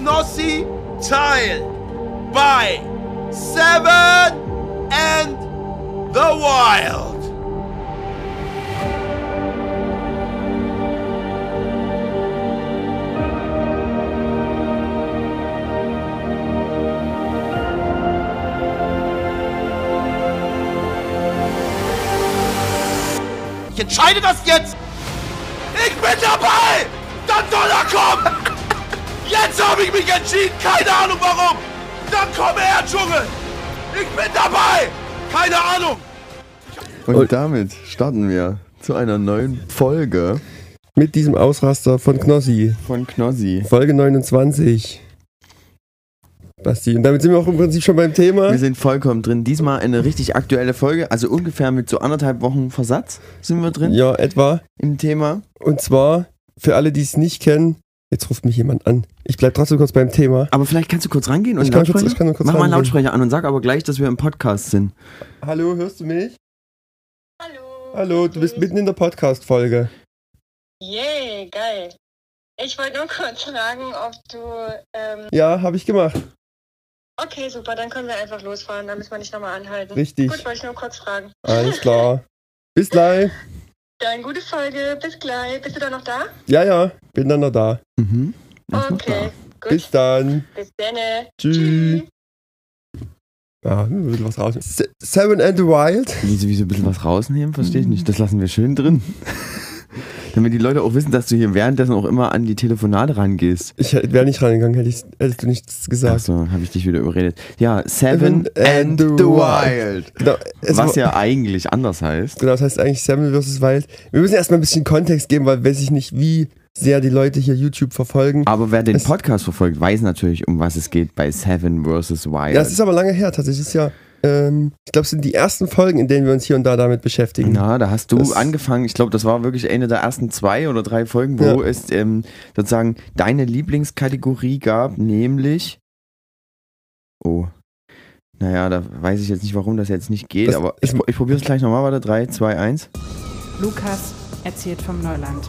Knossi Teil by Seven and the Wild. Ich entscheide das jetzt! Ich bin dabei! Dann soll er kommen! Jetzt habe ich mich entschieden! Keine Ahnung warum! Dann komm her, Dschungel! Ich bin dabei! Keine Ahnung! Und damit starten wir zu einer neuen Folge Mit diesem Ausraster von Knossi. von Knossi. Folge 29. Basti, und damit sind wir auch im Prinzip schon beim Thema. Wir sind vollkommen drin. Diesmal eine richtig aktuelle Folge, also ungefähr mit so anderthalb Wochen Versatz sind wir drin Ja, etwa. im Thema. Und zwar, für alle, die es nicht kennen, jetzt ruft mich jemand an. Ich bleib trotzdem kurz beim Thema. Aber vielleicht kannst du kurz rangehen und Ich kann kurz- Lautsprecher? ich kann kurz Mach mal einen. Lautsprecher an und sag aber gleich, dass wir im Podcast sind. Hallo, hörst du mich? Hallo. Hallo, du bist mitten in der Podcast-Folge. Yay, geil. Ich wollte nur kurz fragen, ob du. Ähm, Ja, habe ich gemacht. okay, super, dann können wir einfach losfahren, dann müssen wir nicht nochmal anhalten. Richtig. Gut, wollte ich nur kurz fragen. Alles klar. Bis gleich. Dann gute Folge, bis gleich. Bist du da noch da? Ja, ja, bin dann noch da. Mhm. Okay, gut. Bis dann. Bis dann. Tschüss. Ja, ein bisschen was raus. Se- Seven and the Wild. da. Wieso, wieso ein bisschen was rausnehmen? Verstehe ich nicht. Das lassen wir schön drin. Damit die Leute auch wissen, dass du hier währenddessen auch immer an die Telefonate rangehst. Ich wäre nicht reingegangen, hätte ich, hättest du nichts gesagt. Achso, habe ich dich wieder überredet. Ja, Seven and the Wild. Genau, Was ja eigentlich anders heißt. Genau, das heißt eigentlich Seven vs. Wild. Wir müssen erstmal ein bisschen Kontext geben, weil weiß ich nicht, wie sehr die Leute hier YouTube verfolgen. Aber wer den Es- Podcast verfolgt, weiß natürlich, um was es geht bei Seven vs. Wild. Ja, es ist aber lange her tatsächlich. Es ist ja, ähm, ich glaube, es sind die ersten Folgen, in denen wir uns hier und da damit beschäftigen. Na, da hast du Das- angefangen, ich glaube, das war wirklich eine der ersten zwei oder drei Folgen, wo Ja. es ähm, sozusagen deine Lieblingskategorie gab, nämlich. Oh. Naja, da weiß ich jetzt nicht, warum das jetzt nicht geht, Das aber ich, ich probiere es gleich nochmal. Warte, 3, 2, 1. Lukas erzählt vom Neuland.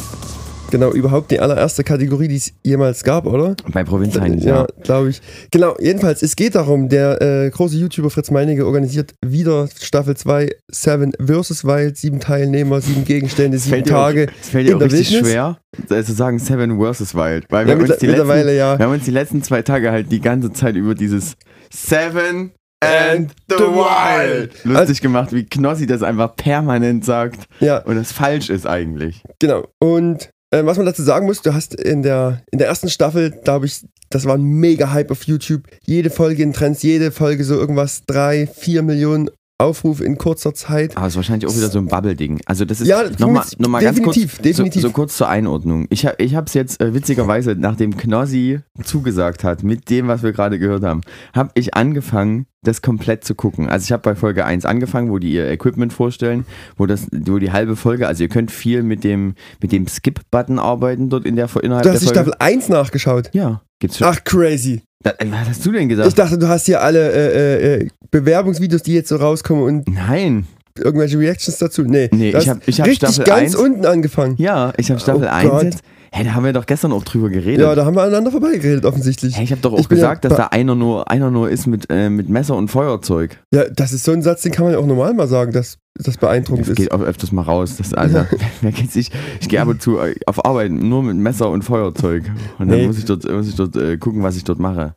Genau, überhaupt die allererste Kategorie, die es jemals gab, oder? Bei Provinzheinis, Ja, ja. glaube ich. Genau, jedenfalls, es geht darum, der äh, große YouTuber Fritz Meinecke organisiert wieder Staffel 2 Seven vs. Wild, sieben Teilnehmer, sieben Gegenstände, sieben fällt Tage. Es fällt dir auch richtig Wildnis. schwer, zu sagen Seven vs. Wild. Weil wir, Ja, haben uns die letzten, ja. wir haben uns die letzten zwei Tage halt die ganze Zeit über dieses Seven and the Wild lustig Also- gemacht, wie Knossi das einfach permanent sagt Ja, und es falsch ist eigentlich. Genau. Und äh, was man dazu sagen muss, du hast in der, in der ersten Staffel, da habe ich, das war ein mega Hype auf YouTube. Jede Folge in Trends, jede Folge so irgendwas, drei, vier Millionen Aufrufe in kurzer Zeit. Aber es ist wahrscheinlich auch wieder so ein Bubble-Ding. Also das ist Ja, nochmal noch mal ganz kurz, definitiv, definitiv. So, so kurz zur Einordnung. Ich, hab- ich habe es jetzt äh, witzigerweise, nachdem Knossi zugesagt hat, mit dem, was wir gerade gehört haben, habe ich angefangen, das komplett zu gucken. Also ich habe bei Folge 1 angefangen, wo die ihr Equipment vorstellen, wo das, wo die halbe Folge, also ihr könnt viel mit dem, mit dem Skip-Button arbeiten dort in der innerhalb Du der hast die Folge. Staffel 1 nachgeschaut. ja, gibt's schon. Ach, crazy. Da, äh, was hast du denn gesagt? Ich dachte, du hast hier alle äh, äh, Bewerbungsvideos, die jetzt so rauskommen und Nein. irgendwelche Reactions dazu. Nee, Nee, ich hast hab- ich hab richtig Staffel ganz 1 unten angefangen. Ja, ich habe Staffel Oh 1 Gott. jetzt. Hä, da haben wir doch gestern auch drüber geredet. Ja, da haben wir aneinander vorbeigeredet, offensichtlich. Hey, ich habe doch auch Ich bin ja gesagt, dass da einer nur, einer nur ist mit, äh, mit Messer und Feuerzeug. Ja, das ist so ein Satz, den kann man ja auch normal mal sagen, dass das beeindruckend Das ist. geht auch öfters mal raus. Das, also, wer kennt's nicht? Ich gehe ab und zu äh, auf Arbeit nur mit Messer und Feuerzeug. Und dann Nee. muss ich dort, muss ich dort äh, gucken, was ich dort mache.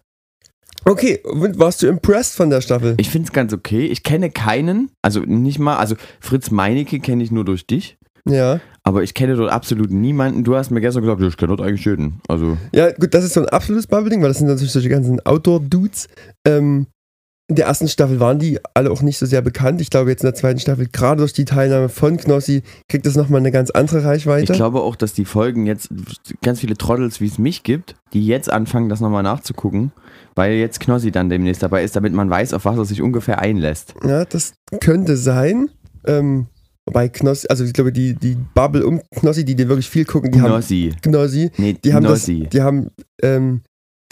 Okay, warst du impressed von der Staffel? Ich finde es ganz okay. Ich kenne keinen, also nicht mal, also Fritz Meinecke kenne ich nur durch dich. Ja. Aber ich kenne dort absolut niemanden. Du hast mir gestern gesagt, ich kenne dort eigentlich jeden. Also, Ja, gut, das ist so ein absolutes Bubble-Ding, weil das sind natürlich solche ganzen Outdoor-Dudes. Ähm, in der ersten Staffel waren die alle auch nicht so sehr bekannt. Ich glaube, jetzt in der zweiten Staffel, gerade durch die Teilnahme von Knossi, kriegt das nochmal eine ganz andere Reichweite. ich glaube auch, dass die Folgen jetzt ganz viele Trottels, wie es mich gibt, die jetzt anfangen, das nochmal nachzugucken, weil jetzt Knossi dann demnächst dabei ist, damit man weiß, auf was er sich ungefähr einlässt. Ja, das könnte sein. Ähm, wobei Knossi, also ich glaube, die, die Bubble um Knossi, die dir wirklich viel gucken, die haben Knossi. Knossi, Nee, die haben, das, Knossi. die haben ähm,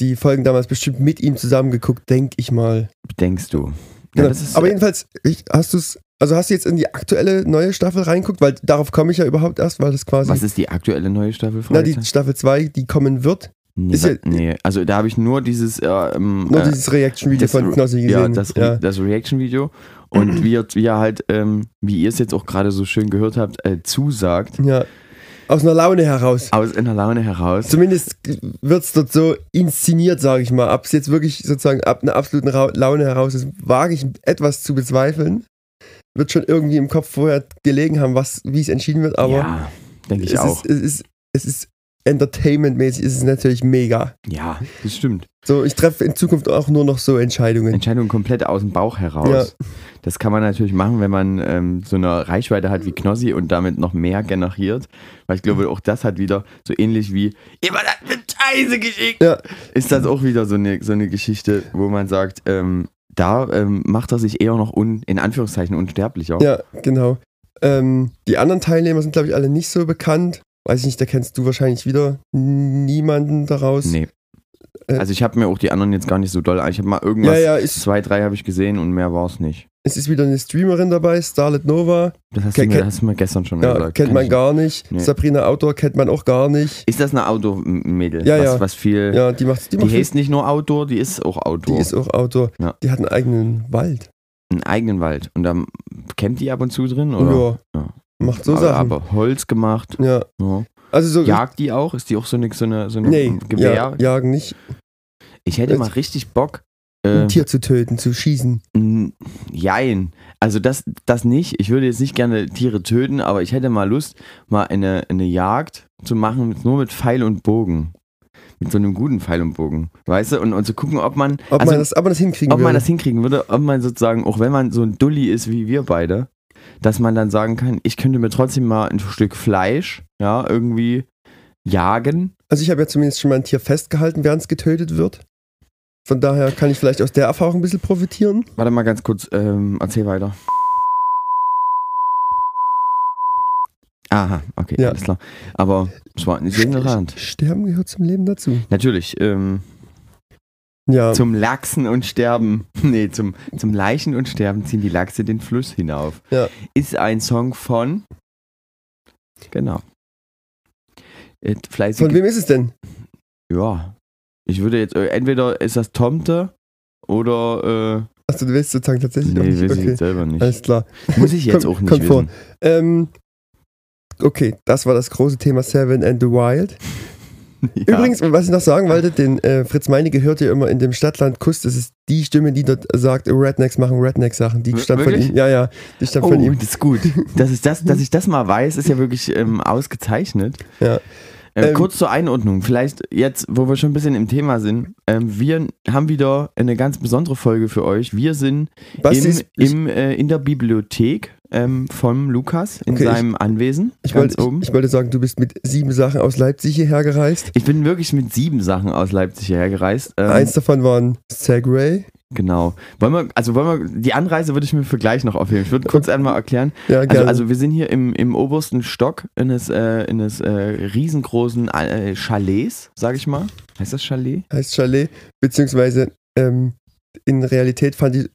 die Folgen damals bestimmt mit ihm zusammengeguckt, denke ich mal. denkst du. Ja, Genau. Aber jedenfalls, ich, hast du es, also hast du jetzt in die aktuelle neue Staffel reinguckt, weil darauf komme ich ja überhaupt erst, weil das quasi, was ist die aktuelle neue Staffel? na, die? Staffel 2, die kommen wird, Nee, ja- nee. also da habe ich nur dieses, äh, ähm, Nur äh, dieses Reaction-Video von Knossi ja, gesehen. das, Re das Reaction-Video und wie, wie er halt, ähm, wie ihr es jetzt auch gerade so schön gehört habt, äh, zusagt, ja. Aus einer Laune heraus. aus einer Laune heraus. Zumindest wird es dort so inszeniert, sage ich mal. Ob es jetzt wirklich sozusagen ab einer absoluten Ra Laune heraus ist, wage ich etwas zu bezweifeln. Wird schon irgendwie im Kopf vorher gelegen haben, was, wie es entschieden wird, aber ja, denke ich es, auch. Ist, es ist, es ist entertainmentmäßig, ist es natürlich mega. ja, das stimmt. So, ich treffe in Zukunft auch nur noch so Entscheidungen. Entscheidung komplett aus dem Bauch heraus. Ja. Das kann man natürlich machen, wenn man ähm, so eine Reichweite hat wie Knossi und damit noch mehr generiert. Weil ich glaube, auch das hat wieder so ähnlich wie jemand hat eine Scheiße geschickt. Ja. Ist das auch wieder so eine, so eine Geschichte, wo man sagt, ähm, da ähm, macht er sich eher noch un, in Anführungszeichen unsterblicher. Ja, genau. Ähm, die anderen Teilnehmer sind, glaube ich, alle nicht so bekannt. Weiß ich nicht, da kennst du wahrscheinlich wieder niemanden daraus. Nee. Äh, Also ich habe mir auch die anderen jetzt gar nicht so doll. Ich habe mal irgendwas, Ja, ja, ist, zwei, drei habe ich gesehen und mehr war es nicht. es ist wieder eine Streamerin dabei, Starlet Nova. Das hast, Ke- du, mir, hast du mir gestern schon Ja, gesagt. kennt Kenn man ich- gar nicht. Nee. Sabrina Outdoor kennt man auch gar nicht. Ist das eine Outdoor-Mädel? Ja, was, ja. was viel. Ja, die macht, die Die macht heißt nicht nur Outdoor, die ist auch die Outdoor. ist auch Outdoor. Ja. Die hat einen eigenen Wald. einen eigenen Wald. Und dann campt die ab und zu drin? Oder? Ja. Ja. Macht so aber, Sachen. aber Holz gemacht. ja. Ja. Also so Jagt die auch? Ist die auch so eine, so eine, so eine Nee, Gewehr? ja, jagen nicht. Ich hätte mal richtig Bock. Ein Äh, Tier zu töten, zu schießen. jein. Also das, das nicht. Ich würde jetzt nicht gerne Tiere töten, aber ich hätte mal Lust, mal eine, eine Jagd zu machen, mit, nur mit Pfeil und Bogen. Mit so einem guten Pfeil und Bogen. Weißt du? Und, und zu gucken, ob man. Ob, also, man, das, ob man das hinkriegen ob man würde. das hinkriegen würde, ob man sozusagen, auch wenn man so ein Dulli ist wie wir beide, dass man dann sagen kann, ich könnte mir trotzdem mal ein Stück Fleisch, ja, irgendwie jagen. Also ich habe ja zumindest schon mal ein Tier festgehalten, während es getötet wird. Von daher kann ich vielleicht aus der Erfahrung ein bisschen profitieren. Warte mal ganz kurz, ähm, erzähl weiter. Aha, okay, Ja. alles klar. Aber es war nicht ignorant. Sterben gehört zum Leben dazu. Natürlich, ähm, Ja, zum Lachsen und Sterben, nee, zum, zum Leichen und Sterben ziehen die Lachse den Fluss hinauf. Ja. Ist ein Song von, genau. Äh, von wem ist es denn? ja, ich würde jetzt, äh, entweder ist das Tomte oder, Achso, du willst sozusagen äh, tatsächlich auch nee, nicht. weiß ich Okay, jetzt selber nicht. alles klar. Muss ich jetzt Kommt- auch nicht kommt vor. wissen. Ähm, okay, das war das große Thema Seven and the Wild. Ja. Übrigens, was ich noch sagen wollte, den äh, Fritz Meinecke hört ihr immer in dem Stadtland Kuss. Das ist die Stimme, die dort sagt, Rednecks machen Redneck-Sachen. Die stammt von ihm. Ja, ja, die stammt Oh, von ihm. das ist gut. Das ist das, dass ich das mal weiß, ist ja wirklich ähm, ausgezeichnet. Ja. Ähm, Ähm, kurz zur Einordnung, vielleicht jetzt, wo wir schon ein bisschen im Thema sind, ähm, wir haben wieder eine ganz besondere Folge für euch. Wir sind im, im, äh, in der Bibliothek ähm, vom Lukas in Okay, ich- seinem Anwesen ich, wollte, oben. ich, ich wollte sagen, du bist mit sieben Sachen aus Leipzig hierher gereist. Ich bin wirklich mit sieben Sachen aus Leipzig hierher gereist. Ähm, Eins davon war ein Segway. Genau. Wollen wir, also wollen wir, die Anreise würde ich mir für gleich noch aufheben. Ich würde kurz einmal erklären. Ja, Also, gerne. also wir sind hier im, im obersten Stock eines, äh, eines äh, riesengroßen äh, Chalets, sag ich mal. Heißt das Chalet? heißt Chalet, beziehungsweise ähm, in Realität fand die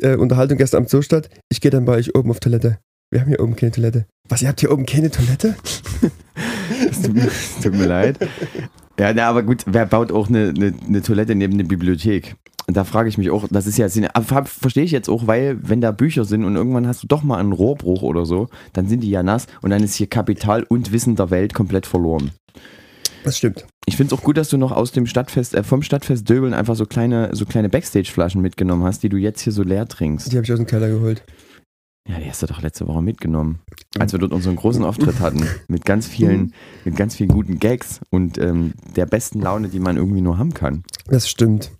äh, Unterhaltung gestern Abend so statt, ich gehe dann bei euch oben auf Toilette. Wir haben hier oben keine Toilette. Was, ihr habt hier oben keine Toilette? Es tut, mir- es tut mir leid. Ja, na, aber gut, wer baut auch eine, eine, eine Toilette neben eine Bibliothek? Und da frage ich mich auch, das ist ja, Sinn- verstehe ich jetzt auch, weil wenn da Bücher sind und irgendwann hast du doch mal einen Rohrbruch oder so, dann sind die ja nass und dann ist hier Kapital und Wissen der Welt komplett verloren. Das stimmt. Ich finde es auch gut, dass du noch aus dem Stadtfest, äh, vom Stadtfest Döbeln einfach so kleine, so kleine Backstage-Flaschen mitgenommen hast, die du jetzt hier so leer trinkst. Die habe ich aus dem Keller geholt. Ja, die hast du doch letzte Woche mitgenommen. Als wir dort unseren großen Auftritt hatten. Mit ganz vielen, mit ganz vielen guten Gags und ähm, der besten Laune, die man irgendwie nur haben kann. Das stimmt.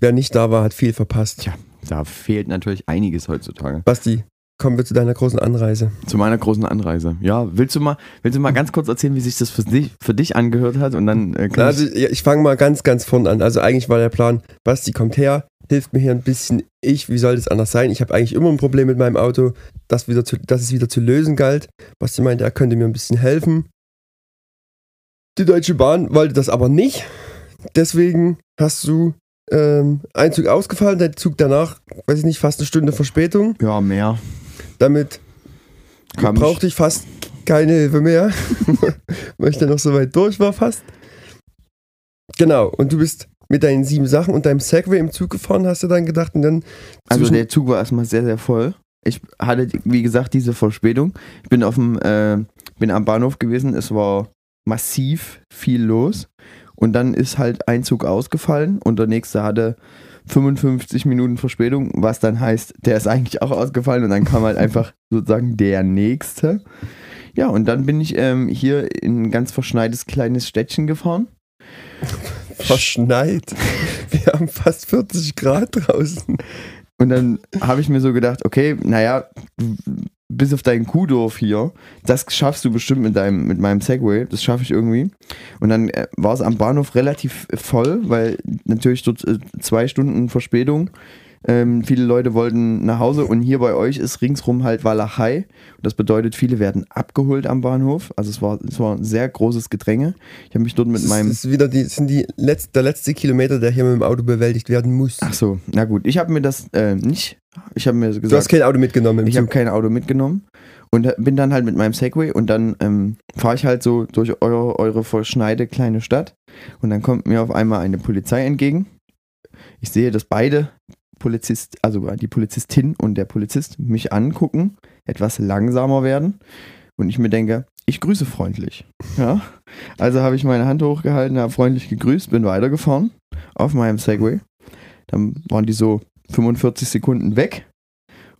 Wer nicht da war, hat viel verpasst. Tja, da fehlt natürlich einiges heutzutage. Basti, kommen wir zu deiner großen Anreise. Zu meiner großen Anreise. Ja, willst du mal, willst du mal ganz kurz erzählen, wie sich das für dich, für dich angehört hat? Und dann äh, Also, ich, ich fange mal ganz, ganz vorn an. Also eigentlich war der Plan, Basti kommt her, hilft mir hier ein bisschen. Ich, wie soll das anders sein? Ich habe eigentlich immer ein Problem mit meinem Auto, das, wieder zu, das es wieder zu lösen galt. Basti meinte, er könnte mir ein bisschen helfen. Die Deutsche Bahn wollte das aber nicht. Deswegen hast du ähm, ein Zug ausgefallen, der Zug danach, weiß ich nicht, fast eine Stunde Verspätung. ja, mehr. Damit Kam ich- brauchte ich fast keine Hilfe mehr, weil ich dann noch so weit durch war fast. Genau, und du bist mit deinen sieben Sachen und deinem Segway im Zug gefahren, hast du dann gedacht und dann Also der Zug war erstmal sehr, sehr voll. Ich hatte, wie gesagt, diese Verspätung. Ich bin auf dem, äh, bin am Bahnhof gewesen. Es war massiv viel los. Und dann ist halt ein Zug ausgefallen und der nächste hatte 55 Minuten Verspätung, was dann heißt, der ist eigentlich auch ausgefallen und dann kam halt einfach sozusagen der nächste. Ja, und dann bin ich ähm, hier in ein ganz verschneites kleines Städtchen gefahren. verschneit. Wir haben fast 40 Grad draußen. Und dann habe ich mir so gedacht, okay, naja, bis auf dein Kuhdorf hier, das schaffst du bestimmt mit deinem, mit meinem Segway, das schaffe ich irgendwie. Und dann äh, war es am Bahnhof relativ voll, weil natürlich dort äh, zwei Stunden Verspätung. Ähm, viele Leute wollten nach Hause und hier bei euch ist ringsrum halt Walachei. Das bedeutet, viele werden abgeholt am Bahnhof. Also es war, es war ein sehr großes Gedränge. Ich habe mich dort mit Das meinem ist wieder die, sind die letzt, der letzte Kilometer, der hier mit dem Auto bewältigt werden muss. Ach so, na gut. Ich habe mir das äh, nicht. Ich habe mir gesagt, du hast kein Auto mitgenommen im Ich habe kein Auto mitgenommen und bin dann halt mit meinem Segway und dann ähm, fahre ich halt so durch eure, eure verschneite kleine Stadt und dann kommt mir auf einmal eine Polizei entgegen. Ich sehe, dass beide Polizist, also die Polizistin und der Polizist mich angucken, etwas langsamer werden und ich mir denke, ich grüße freundlich. Ja, also habe ich meine Hand hochgehalten, habe freundlich gegrüßt, bin weitergefahren auf meinem Segway. Dann waren die so 45 Sekunden weg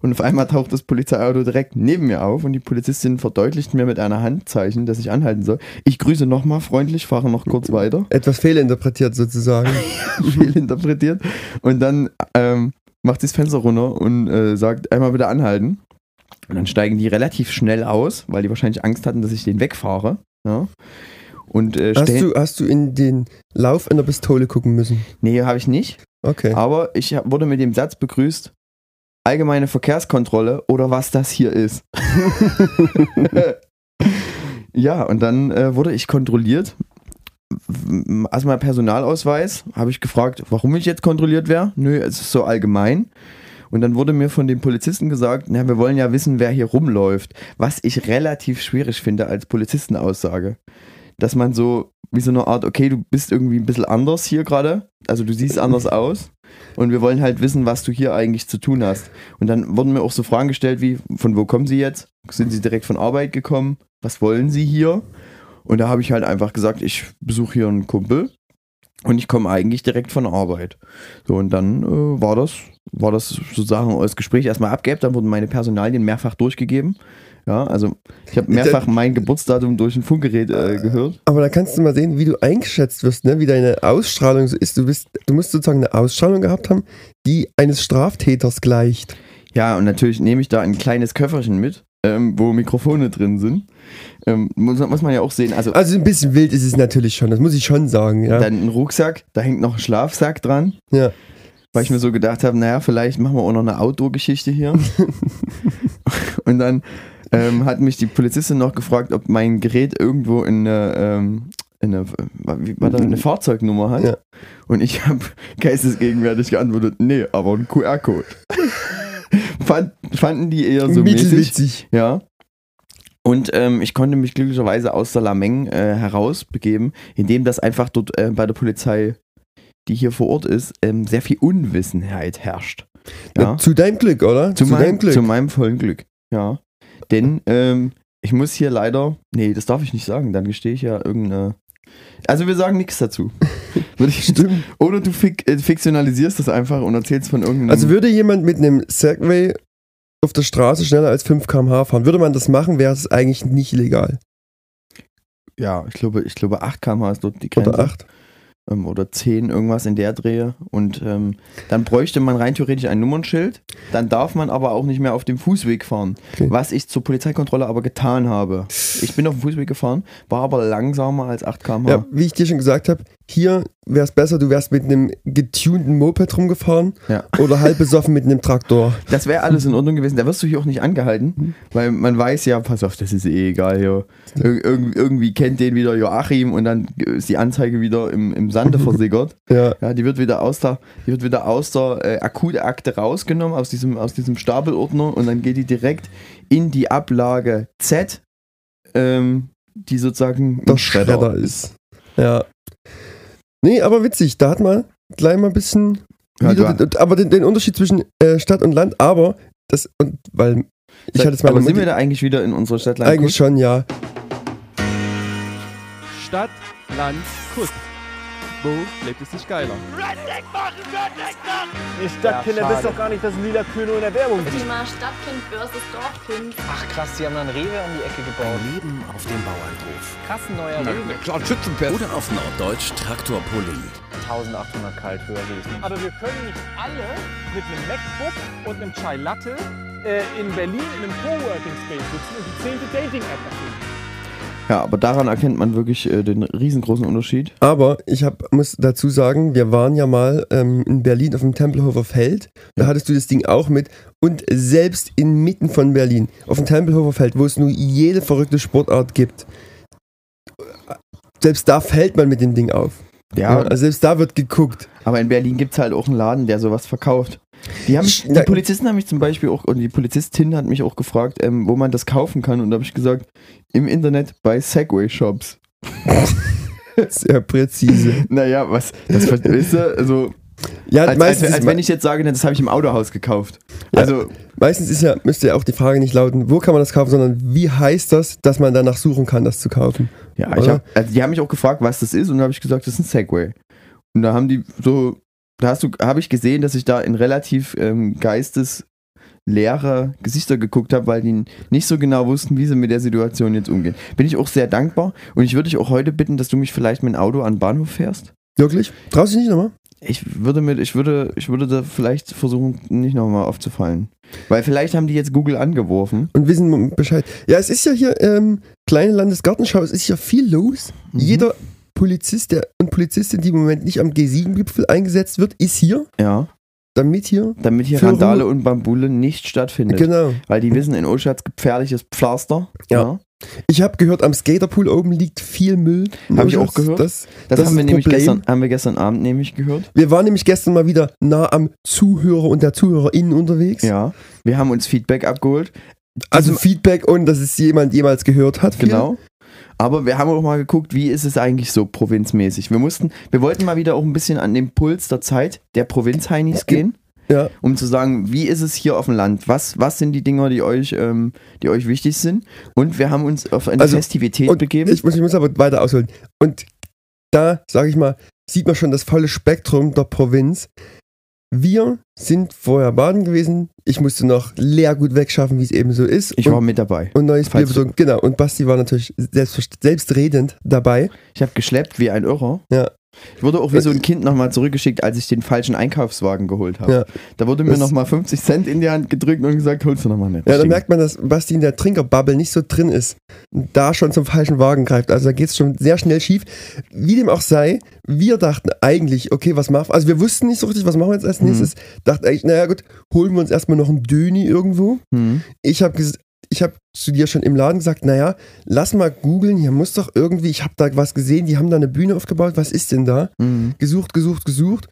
und auf einmal taucht das Polizeiauto direkt neben mir auf und die Polizistin verdeutlicht mir mit einer Handzeichen, dass ich anhalten soll. Ich grüße nochmal freundlich, fahre noch kurz weiter, Etwas fehlinterpretiert sozusagen. fehlinterpretiert und dann ähm, macht sie das Fenster runter und äh, sagt, einmal bitte anhalten. Und dann steigen die relativ schnell aus, weil die wahrscheinlich Angst hatten, dass ich den wegfahre. Ja. Und äh, Hast du, hast du in den Lauf einer Pistole gucken müssen? Nee, habe ich nicht. Okay. Aber ich wurde mit dem Satz begrüßt, allgemeine Verkehrskontrolle oder was das hier ist. ja, und dann äh, wurde ich kontrolliert. Erstmal Personalausweis, habe ich gefragt, warum ich jetzt kontrolliert wäre. Nö, es ist so allgemein. Und dann wurde mir von den Polizisten gesagt, na, wir wollen ja wissen, wer hier rumläuft. Was ich relativ schwierig finde als Polizistenaussage. Dass man so, wie so eine Art, okay, du bist irgendwie ein bisschen anders hier gerade. Also du siehst anders aus. Und wir wollen halt wissen, was du hier eigentlich zu tun hast. Und dann wurden mir auch so Fragen gestellt wie, von wo kommen Sie jetzt? Sind Sie direkt von Arbeit gekommen? Was wollen Sie hier? Und da habe ich halt einfach gesagt, ich besuche hier einen Kumpel und ich komme eigentlich direkt von Arbeit. So, und dann äh, war das, war das sozusagen das Gespräch erstmal abgehebt, dann wurden meine Personalien mehrfach durchgegeben. Ja, also ich habe mehrfach mein Geburtsdatum durch ein Funkgerät äh, gehört. Aber da kannst du mal sehen, wie du eingeschätzt wirst, ne? wie deine Ausstrahlung so ist. Du, bist, du musst sozusagen eine Ausstrahlung gehabt haben, die eines Straftäters gleicht. Ja, und natürlich nehme ich da ein kleines Köfferchen mit, ähm, wo Mikrofone drin sind. Ähm, muss, muss man ja auch sehen. Also, Also ein bisschen wild ist es natürlich schon, das muss ich schon sagen. Ja, dann ein Rucksack, da hängt noch ein Schlafsack dran. ja. Weil ich mir so gedacht habe, naja, vielleicht machen wir auch noch eine Outdoor-Geschichte hier. und dann ähm, hat mich die Polizistin noch gefragt, ob mein Gerät irgendwo in eine, ähm, in eine, war das, eine Fahrzeugnummer hat. Ja. Und ich habe geistesgegenwärtig geantwortet, nee, aber ein QR-Code. Fand, fanden die eher so. Mittelwitzig. Ja. Und ähm, ich konnte mich glücklicherweise aus Salameng äh, herausbegeben, indem das einfach dort äh, bei der Polizei, die hier vor Ort ist, ähm, sehr viel Unwissenheit herrscht. Ja. Ja, zu deinem Glück, oder? Zu, meinem, deinem Glück. zu meinem vollen Glück. Ja. Denn ähm, ich muss hier leider. Nee, das darf ich nicht sagen, dann gestehe ich ja irgendeine. Also wir sagen nichts dazu. Würde ich, Stimmt. Oder du fik äh, fiktionalisierst das einfach und erzählst von irgendeinem. Also würde jemand mit einem Segway auf der Straße schneller als 5 km/h fahren, würde man das machen, wäre es eigentlich nicht legal. ja, ich glaube, ich glaube 8 km/h ist dort die Grenze. Oder 8. ähm, oder 10, irgendwas in der Drehe. Und ähm, dann bräuchte man rein theoretisch ein Nummernschild. Dann darf man aber auch nicht mehr auf dem Fußweg fahren. Okay. Was ich zur Polizeikontrolle aber getan habe. Ich bin auf dem Fußweg gefahren, war aber langsamer als 8 km/h. Ja, wie ich dir schon gesagt habe, hier wäre es besser, du wärst mit einem getunten Moped rumgefahren Ja. oder halb besoffen mit einem Traktor. Das wäre alles in Ordnung gewesen. Da wirst du hier auch nicht angehalten, weil man weiß ja, pass auf, das ist eh egal hier. Ir irg- irgendwie kennt den wieder Joachim und dann ist die Anzeige wieder im, im Sande versickert. Ja, Ja, die wird wieder aus der, die wird wieder aus der äh, Akutakte rausgenommen, aus diesem, aus diesem Stapelordner und dann geht die direkt in die Ablage Z, ähm, die sozusagen der ein Schredder ist. Ja. Nee, aber witzig, da hat man gleich mal ein bisschen. Ja, den, aber den, den Unterschied zwischen äh, Stadt und Land, aber das, und weil ich hatte jetzt mal Aber sind wir da eigentlich wieder in unserer Stadt eigentlich schon, ja. Stadt, Land, Kuss. Wo lebt es sich geiler? Redneck machen, Redneck machen! Ihr Stadtkinder Ja, wisst doch gar nicht, dass ein lila Kühe nur in der Werbung sieht. Thema Stadtkind versus Dorfkind. Ach krass, die haben dann Rewe um die Ecke gebaut. Leben auf dem Bauernhof. Krass, ein neuer Rewe. Oder auf Norddeutsch Traktorpulli. 1800 kalt höher gewesen. Aber wir können nicht alle mit einem MacBook und einem Chai Latte äh, in Berlin in einem Coworking Space sitzen und die zehnte Dating-App erfinden. Ja, aber daran erkennt man wirklich äh, den riesengroßen Unterschied. Aber ich hab, muss dazu sagen, wir waren ja mal ähm, in Berlin auf dem Tempelhofer Feld. Da hattest du das Ding auch mit. Und selbst inmitten von Berlin, auf dem Tempelhofer Feld, wo es nur jede verrückte Sportart gibt, selbst da fällt man mit dem Ding auf. Ja, also selbst da wird geguckt. aber in Berlin gibt es halt auch einen Laden, der sowas verkauft. Die, haben, die Polizisten haben mich zum Beispiel auch, und die Polizistin hat mich auch gefragt, ähm, wo man das kaufen kann. Und da habe ich gesagt, im Internet bei Segway-Shops. Sehr präzise. Naja, was, das weißt du, also, Ja, als, als, meistens, als ist, wenn ich jetzt sage, das habe ich im Autohaus gekauft. Ja. Also, meistens ist ja, müsste ja auch die Frage nicht lauten, wo kann man das kaufen, sondern wie heißt das, dass man danach suchen kann, das zu kaufen. ja, hab, also die haben mich auch gefragt, was das ist, und da habe ich gesagt, das ist ein Segway. Und da haben die so, da hast du, habe ich gesehen, dass ich da in relativ ähm, geistesleere Gesichter geguckt habe, weil die nicht so genau wussten, wie sie mit der Situation jetzt umgehen. Bin ich auch sehr dankbar und ich würde dich auch heute bitten, dass du mich vielleicht mit dem Auto an den Bahnhof fährst. Wirklich? Traust du dich nicht nochmal? Ich würde mit, ich würde, ich würde da vielleicht versuchen, nicht nochmal aufzufallen. Weil vielleicht haben die jetzt Google angeworfen. Und wissen Bescheid. Ja, es ist ja hier ähm, kleine Landesgartenschau, es ist ja viel los. Mhm. Jeder Polizist der, und Polizistin, die im Moment nicht am G7-Gipfel eingesetzt wird, ist hier, Ja, damit hier. damit hier Randale und Bambule nicht stattfindet. Genau. Weil die wissen, in Oschatz gefährliches Pflaster. Ja. Ich habe gehört, am Skaterpool oben liegt viel Müll. Hab ich auch gehört. Das, Das, Das haben wir nämlich Problem. gestern, haben wir gestern Abend nämlich gehört. wir waren nämlich gestern mal wieder nah am Zuhörer und der ZuhörerInnen unterwegs. Ja. Wir haben uns Feedback abgeholt. Also Feedback und dass es jemand jemals gehört hat. viel. Genau. Aber wir haben auch mal geguckt, wie ist es eigentlich so provinzmäßig. Wir mussten, wir wollten mal wieder auch ein bisschen an den Puls der Zeit der Provinzheinis gehen. Ja. um zu sagen, wie ist es hier auf dem Land? Was, was sind die Dinger, die euch, ähm, die euch wichtig sind? Und wir haben uns auf eine Also, Festivität begeben. ich muss, ich muss aber weiter ausholen. Und da, sage ich mal, sieht man schon das volle Spektrum der Provinz. Wir sind vorher baden gewesen. Ich musste noch Leergut wegschaffen, wie es eben so ist. Ich und, war mit dabei. und neues Bier besorgen. Genau. Und Basti war natürlich selbstverst- selbstredend dabei. Ich habe geschleppt wie ein Irrer. Ja. Ich wurde auch wie so ein Kind nochmal zurückgeschickt, als ich den falschen Einkaufswagen geholt habe. Ja. Da wurde mir nochmal 50 Cent in die Hand gedrückt und gesagt, holst du nochmal nicht. Ja, da merkt man, dass Basti in der Trinkerbubble nicht so drin ist. Da schon zum falschen Wagen greift. Also da geht es schon sehr schnell schief. Wie dem auch sei, wir dachten eigentlich, okay, was machen wir? Also wir wussten nicht so richtig, was machen wir jetzt als Mhm. nächstes. Dachten eigentlich, naja gut, holen wir uns erstmal noch einen Döni irgendwo. Hm. Ich habe ich hab zu dir schon im Laden gesagt, naja, lass mal googeln, hier muss doch irgendwie, ich habe da was gesehen, die haben da eine Bühne aufgebaut, was ist denn da? Hm. Gesucht, gesucht, gesucht.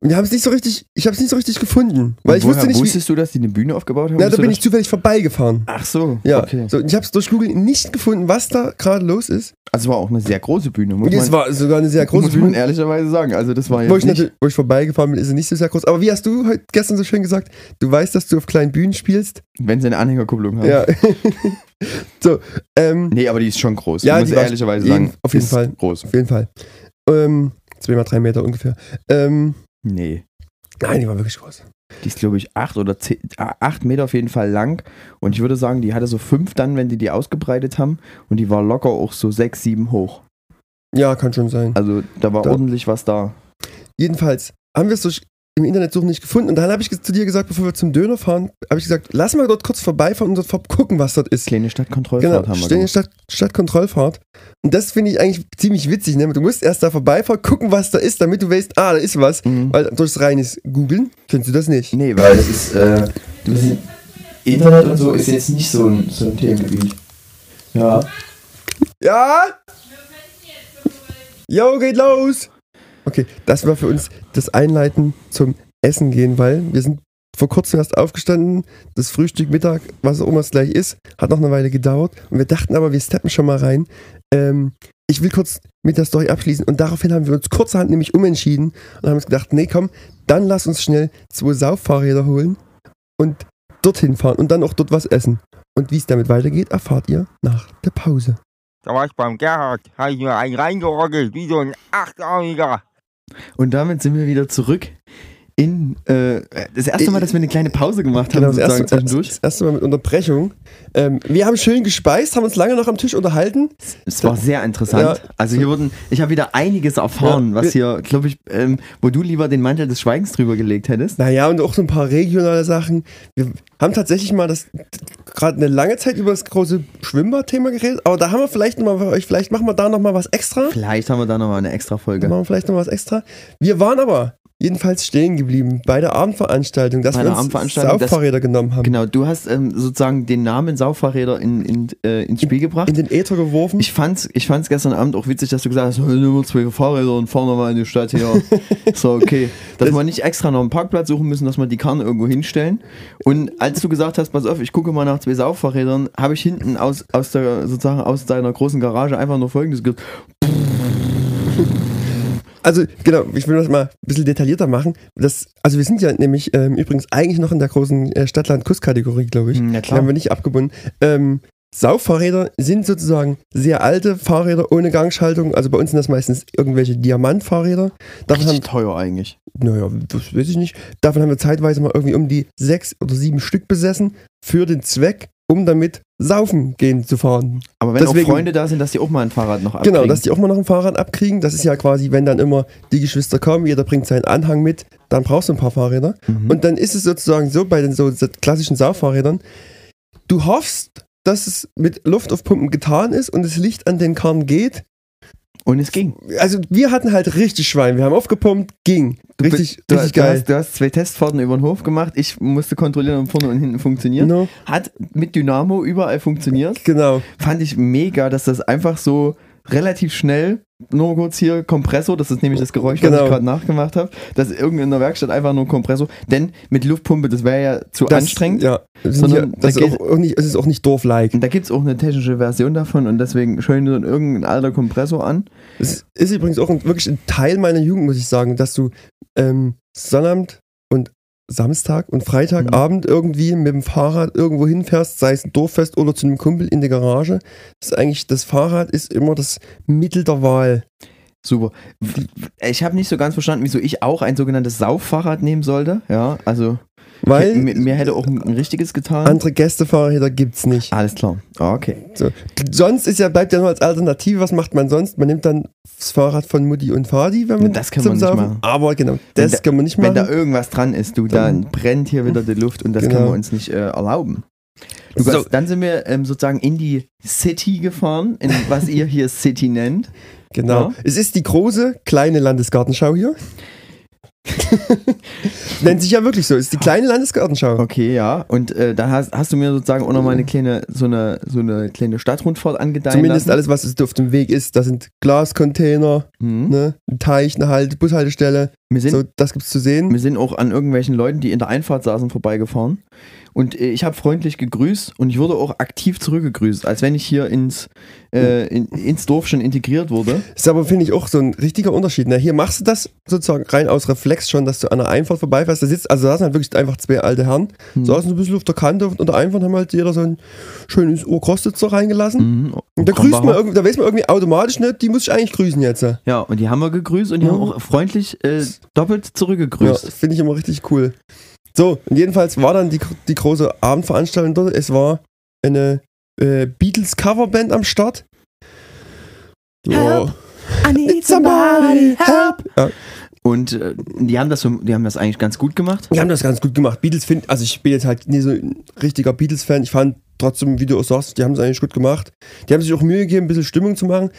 Und wir haben es nicht so richtig, ich habe es nicht so richtig gefunden. Weil ich Woher wusste nicht, wie, wusstest du, dass die eine Bühne aufgebaut haben? na, da bin ich zufällig vorbeigefahren. Ach so, Ja, okay. so, ich habe es durch Google nicht gefunden, was da gerade los ist. Also es war auch eine sehr große Bühne, muss Und es man, war sogar eine sehr große muss man Bühne. ehrlicherweise sagen. Also das war Wo jetzt ich, nicht, wo ich vorbeigefahren bin, ist sie nicht so sehr groß. Aber wie hast du heute gestern so schön gesagt? Du weißt, dass du auf kleinen Bühnen spielst. wenn sie eine Anhängerkupplung haben. Ja. so, ähm, Nee, aber die ist schon groß. Ja, ich muss ehrlicherweise sagen, auf jeden Fall. groß. auf jeden Fall. Ähm, zwei mal drei Meter ungefähr. Ähm, Nee. nein, die war wirklich groß. Die ist, glaube ich, acht oder zehn, acht Meter auf jeden Fall lang. Und ich würde sagen, die hatte so fünf dann, wenn die die ausgebreitet haben. Und die war locker auch so sechs, sieben hoch. Ja, kann schon sein. Also da war Da- ordentlich was da. Jedenfalls haben wir es durch im Internet suchen nicht gefunden. Und dann habe ich zu dir gesagt, bevor wir zum Döner fahren, habe ich gesagt, lass mal dort kurz vorbeifahren und dort gucken, was dort ist. Kleine Stadtkontrollfahrt Genau, haben wir gemacht. Stadt, Stadtkontrollfahrt. Und das finde ich eigentlich ziemlich witzig. Ne? Du musst erst da vorbeifahren, gucken, was da ist, damit du weißt, ah, da ist was. Mhm. Weil durchs reines Googeln kennst du das nicht. Nee, weil das ist, äh, Internet und so ist jetzt nicht so ein, so ein Themengebiet. Ja. Ja? Jo, geht los! Okay, das war für uns das Einleiten zum Essen gehen, weil wir sind vor kurzem erst aufgestanden. Das Frühstück, Mittag, was auch immer es gleich ist, hat noch eine Weile gedauert. Und wir dachten aber, wir steppen schon mal rein. Ähm, ich will kurz mit der Story abschließen und daraufhin haben wir uns kurzerhand nämlich umentschieden und haben uns gedacht, nee, komm, dann lass uns schnell zwei Sauffahrräder holen und dorthin fahren und dann auch dort was essen. Und wie es damit weitergeht, erfahrt ihr nach der Pause. Da war ich beim Gerhard, habe ich mir einen reingerockelt, wie so ein Achtarmiger. Und damit sind wir wieder zurück in äh, das erste Mal, dass wir eine kleine Pause gemacht haben, Genau, das sozusagen erste, zwischendurch. das erste Mal mit Unterbrechung. Ähm, wir haben schön gespeist, haben uns lange noch am Tisch unterhalten. Es war sehr interessant. Ja. Also hier wurden, ich habe wieder einiges erfahren, Ja, was hier, glaube ich, ähm, wo du lieber den Mantel des Schweigens drüber gelegt hättest. Naja, und auch so ein paar regionale Sachen. Wir haben tatsächlich mal das gerade eine lange Zeit über das große Schwimmbad-Thema geredet, aber da haben wir vielleicht nochmal für euch, vielleicht machen wir da nochmal was extra. Vielleicht haben wir da nochmal eine extra Folge. machen wir vielleicht noch was extra. Wir waren aber jedenfalls stehen geblieben bei der Abendveranstaltung, dass Bei wir uns Sauffahrräder genommen haben. Genau, du hast ähm, sozusagen den Namen Sauffahrräder in, in, äh, ins Spiel gebracht. In den Äther geworfen. Ich fand's, ich fand's gestern Abend auch witzig, dass du gesagt hast, nimm mal zwei Fahrräder und fahren wir mal in die Stadt hier. so, okay. Dass Das- wir nicht extra noch einen Parkplatz suchen müssen, dass wir die Karren irgendwo hinstellen. Und als du gesagt hast, pass auf, ich gucke mal nach zwei Sauffahrrädern, habe ich hinten aus, aus der, sozusagen aus deiner großen Garage einfach nur folgendes gehört. Also, genau, ich will das mal ein bisschen detaillierter machen. Das, also, wir sind ja nämlich ähm, übrigens eigentlich noch in der großen äh, Stadtland-Kuss-Kategorie, glaube ich. Ja, Die klar. haben wir nicht abgebunden. Ähm, Sauffahrräder sind sozusagen sehr alte Fahrräder ohne Gangschaltung. Also bei uns sind das meistens irgendwelche Diamantfahrräder. Davon haben, Richtig teuer eigentlich. naja, das weiß ich nicht. Davon haben wir zeitweise mal irgendwie um die sechs oder sieben Stück besessen für den Zweck, um damit saufen gehen zu fahren. Aber wenn Deswegen- auch Freunde da sind, dass die auch mal ein Fahrrad noch abkriegen. Genau, dass die auch mal noch ein Fahrrad abkriegen. Das ist ja quasi, wenn dann immer die Geschwister kommen, jeder bringt seinen Anhang mit, dann brauchst du ein paar Fahrräder. Mhm. Und dann ist es sozusagen so bei den so klassischen Sauffahrrädern, du hoffst, dass es mit Luftaufpumpen getan ist und das Licht an den Karren geht. Und es ging. Also wir hatten halt richtig Schwein. Wir haben aufgepumpt, ging. Du Richtig, bist- du, richtig du, geil. hast, du hast zwei Testfahrten über den Hof gemacht. Ich musste kontrollieren, ob vorne und hinten funktioniert. Genau. Hat mit Dynamo überall funktioniert. Genau. Fand ich mega, dass das einfach so relativ schnell, nur kurz hier Kompressor, das ist nämlich das Geräusch, was Genau. ich gerade nachgemacht habe, dass irgend in der Werkstatt einfach nur Kompressor, denn mit Luftpumpe, das wäre ja zu Das, anstrengend. Ja. Sondern hier, das da ist auch, nicht, es ist auch nicht Dorf-like. Da gibt es auch eine technische Version davon und deswegen schön dann irgendein alter Kompressor an. Es ist übrigens auch ein, wirklich ein Teil meiner Jugend, muss ich sagen, dass du ähm, Sonnabend und Samstag und Freitagabend irgendwie mit dem Fahrrad irgendwo hinfährst, sei es ein Dorffest oder zu einem Kumpel in der Garage. Das ist eigentlich, das Fahrrad ist immer das Mittel der Wahl. Super. Ich habe nicht so ganz verstanden, wieso ich auch ein sogenanntes Sauffahrrad nehmen sollte. Ja, also Weil mir, mir hätte auch ein, richtiges getan. andere Gästefahrräder gibt's nicht. Alles klar. Okay. So. Sonst ist ja, bleibt ja nur als Alternative, was macht man sonst? Man nimmt dann das Fahrrad von Mutti und Fadi, wenn man Das zum wir nicht Saufen- machen. Aber genau, das da- kann man nicht Wenn da machen. irgendwas dran ist, du, dann brennt hier wieder die Luft und das Genau. können wir uns nicht äh, erlauben. Lukas, So. dann sind wir ähm, sozusagen in die City gefahren, in was ihr hier City nennt. Genau. Ja. Es ist die große, kleine Landesgartenschau hier. Nennt sich ja wirklich so. Ist die kleine Landesgartenschau. Okay, ja. Und äh, da hast, hast du mir sozusagen auch nochmal eine kleine, so eine, so eine kleine Stadtrundfahrt angedeihen Zumindest lassen. alles, was es auf dem Weg ist. Da sind Glascontainer, Mhm. ne? ein Teich, eine halt Bushaltestelle. Sind So, das gibt's zu sehen. Wir sind auch an irgendwelchen Leuten, die in der Einfahrt saßen, vorbeigefahren. Und äh, ich habe freundlich gegrüßt und ich wurde auch aktiv zurückgegrüßt, als wenn ich hier ins, äh, in, ins Dorf schon integriert wurde. Ist aber, finde ich, auch so ein richtiger Unterschied. Ne? Hier machst du das sozusagen rein aus Reflex schon, dass du an der Einfahrt vorbeifährst. Da sitzt, also da saßen halt wirklich einfach zwei alte Herren, Hm. saßen so ein bisschen auf der Kante und der Einfahrt haben halt jeder so ein schönes Urkrostitzer reingelassen. Mhm. Und da grüßt man irgendwie, da weiß man irgendwie automatisch nicht, die muss ich eigentlich grüßen jetzt. Ja, Ja, und die haben wir gegrüßt und die Ja. haben auch freundlich äh, doppelt zurückgegrüßt. finde ich immer richtig cool. So, und jedenfalls war dann die, die große Abendveranstaltung dort. Es war eine äh, Beatles-Coverband am Start. Ja. I need Somebody help! Ja, Und äh, die haben das so, die haben das eigentlich ganz gut gemacht. die haben das ganz gut gemacht. Beatles find, also ich bin jetzt halt nie so ein richtiger Beatles-Fan. Ich fand trotzdem, wie du auch sagst, die haben es eigentlich gut gemacht. Die haben sich auch Mühe gegeben, ein bisschen Stimmung zu machen.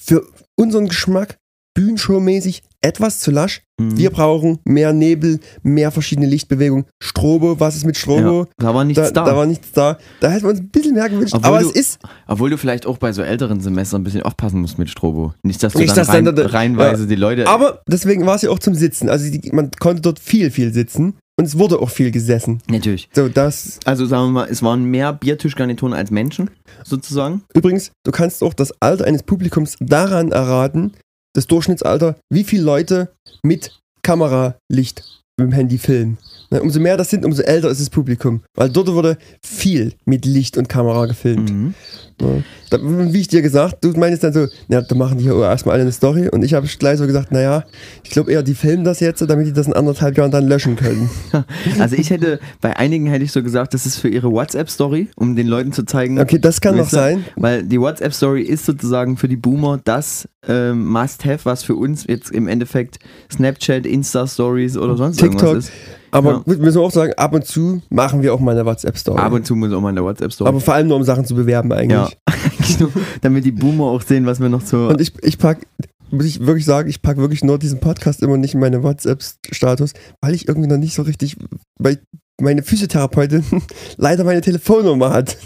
Für unseren Geschmack, Bühnenshow-mäßig, etwas zu lasch. Mhm. Wir brauchen mehr Nebel, mehr verschiedene Lichtbewegungen. Strobo, was ist mit Strobo? ja, da war nichts da, da. da war nichts da. Da hätten wir uns ein bisschen mehr gewünscht. Obwohl aber du- es ist. Obwohl du vielleicht auch bei so älteren Semestern ein bisschen aufpassen musst mit Strobo. Nicht, dass du Nicht, dann, dass rein, dann da- reinweise ja. die Leute. Aber deswegen war es ja auch zum Sitzen. Also die, man konnte dort viel, viel sitzen. und es wurde auch viel gesessen. Natürlich. So, das. Also sagen wir mal, es waren mehr Biertischgarnituren als Menschen, sozusagen. Übrigens, du kannst auch das Alter eines Publikums daran erraten, das Durchschnittsalter, wie viele Leute mit Kameralicht mit dem Handy filmen. Ne, umso mehr das sind, umso älter ist das Publikum. Weil dort wurde viel mit Licht und Kamera gefilmt. Mhm. Ja. Da, wie ich dir gesagt, du meinst dann so, ja, da machen die ja erstmal alle eine Story und ich habe gleich so gesagt, naja, ich glaube eher, die filmen das jetzt, damit die das in anderthalb Jahren dann löschen können. Also ich hätte, bei einigen hätte ich so gesagt, das ist für ihre WhatsApp-Story, um den Leuten zu zeigen. Okay, das kann noch sein. Weil die WhatsApp-Story ist sozusagen für die Boomer das ähm, Must-Have, was für uns jetzt im Endeffekt Snapchat, Insta-Stories oder sonst TikTok. irgendwas ist. Aber Ja. gut, müssen wir auch sagen, ab und zu machen wir auch mal eine WhatsApp-Story. Ab und zu muss auch mal eine WhatsApp-Story. Aber vor allem nur, um Sachen zu bewerben eigentlich. ja, eigentlich nur, damit die Boomer auch sehen, was wir noch so. Und ich, ich pack, muss ich wirklich sagen, ich pack wirklich nur diesen Podcast immer nicht in meine WhatsApp-Status, weil ich irgendwie noch nicht so richtig, weil meine Physiotherapeutin leider meine Telefonnummer hat.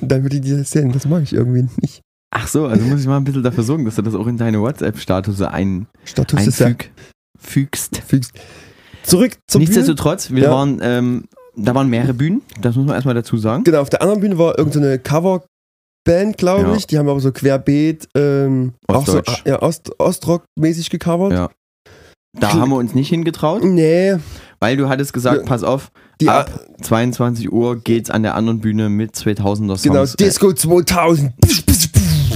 Und dann würde die das sehen. Das mag ich irgendwie nicht. Ach so, also muss ich mal ein bisschen dafür sorgen, dass du das auch in deine WhatsApp-Status ein, Status ja fügst. fügst. Zurück zum. Nichtsdestotrotz, wir Ja. waren, ähm, da waren mehrere Bühnen, das muss man erstmal dazu sagen. Genau, auf der anderen Bühne war irgendeine Coverband, glaube Ja. ich. Die haben aber so querbeet, ähm, auch so Ostdeutsch. ja, Ost, Ostrock-mäßig gecovert. Ja. Da haben wir uns nicht hingetraut, Nee, weil du hattest gesagt, pass auf, die ab 22 Uhr geht's an der anderen Bühne mit 2000er Songs. genau, Disco 2000.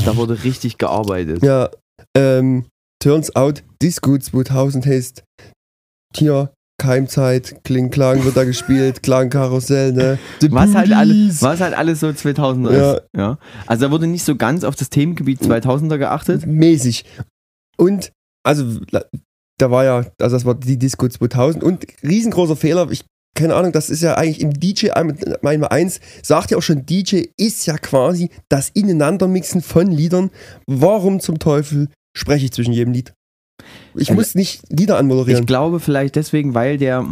Da wurde richtig gearbeitet. Ja, ähm, turns out, Disco 2000 heißt hier Keimzeit, Kling Klang wird da gespielt, Klangkarussell, ne? The Was halt, alles, was halt alles so 2000er Ja. ist. Ja. Also da wurde nicht so ganz auf das Themengebiet 2000er geachtet. mäßig. Und, also, da war ja, also das war die Disco 2000 und riesengroßer Fehler, ich, keine Ahnung, das ist ja eigentlich im DJ einmal eins, sagt ja auch schon, DJ ist ja quasi das Ineinandermixen von Liedern. Warum zum Teufel spreche ich zwischen jedem Lied? Ich Also, muss nicht Lieder anmoderieren. Ich glaube vielleicht deswegen, weil der,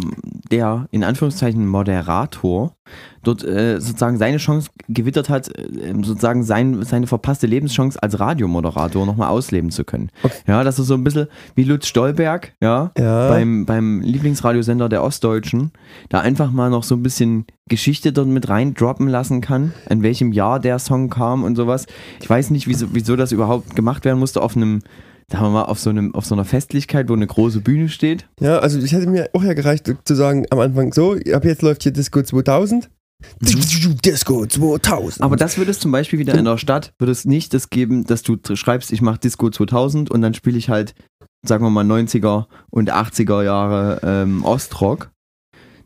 der in Anführungszeichen Moderator dort äh, sozusagen seine Chance gewittert hat, äh, sozusagen sein, seine verpasste Lebenschance als Radiomoderator nochmal ausleben zu können. Okay. Ja, das ist so ein bisschen wie Lutz Stolberg, ja, Ja. beim, beim Lieblingsradiosender der Ostdeutschen, da einfach mal noch so ein bisschen Geschichte dort mit reindroppen lassen kann, in welchem Jahr der Song kam und sowas. Ich weiß nicht, wieso, wieso das überhaupt gemacht werden musste auf einem, sagen wir mal, auf so, einem, auf so einer Festlichkeit, wo eine große Bühne steht. Ja, also ich hätte mir auch ja gereicht zu sagen am Anfang so, ab jetzt läuft hier Disco 2000. Disco 2000. Aber das würde es zum Beispiel wieder in der Stadt, würde es nicht das geben, dass du schreibst, ich mache Disco 2000 und dann spiele ich halt, sagen wir mal, 90er und 80er Jahre ähm, Ostrock.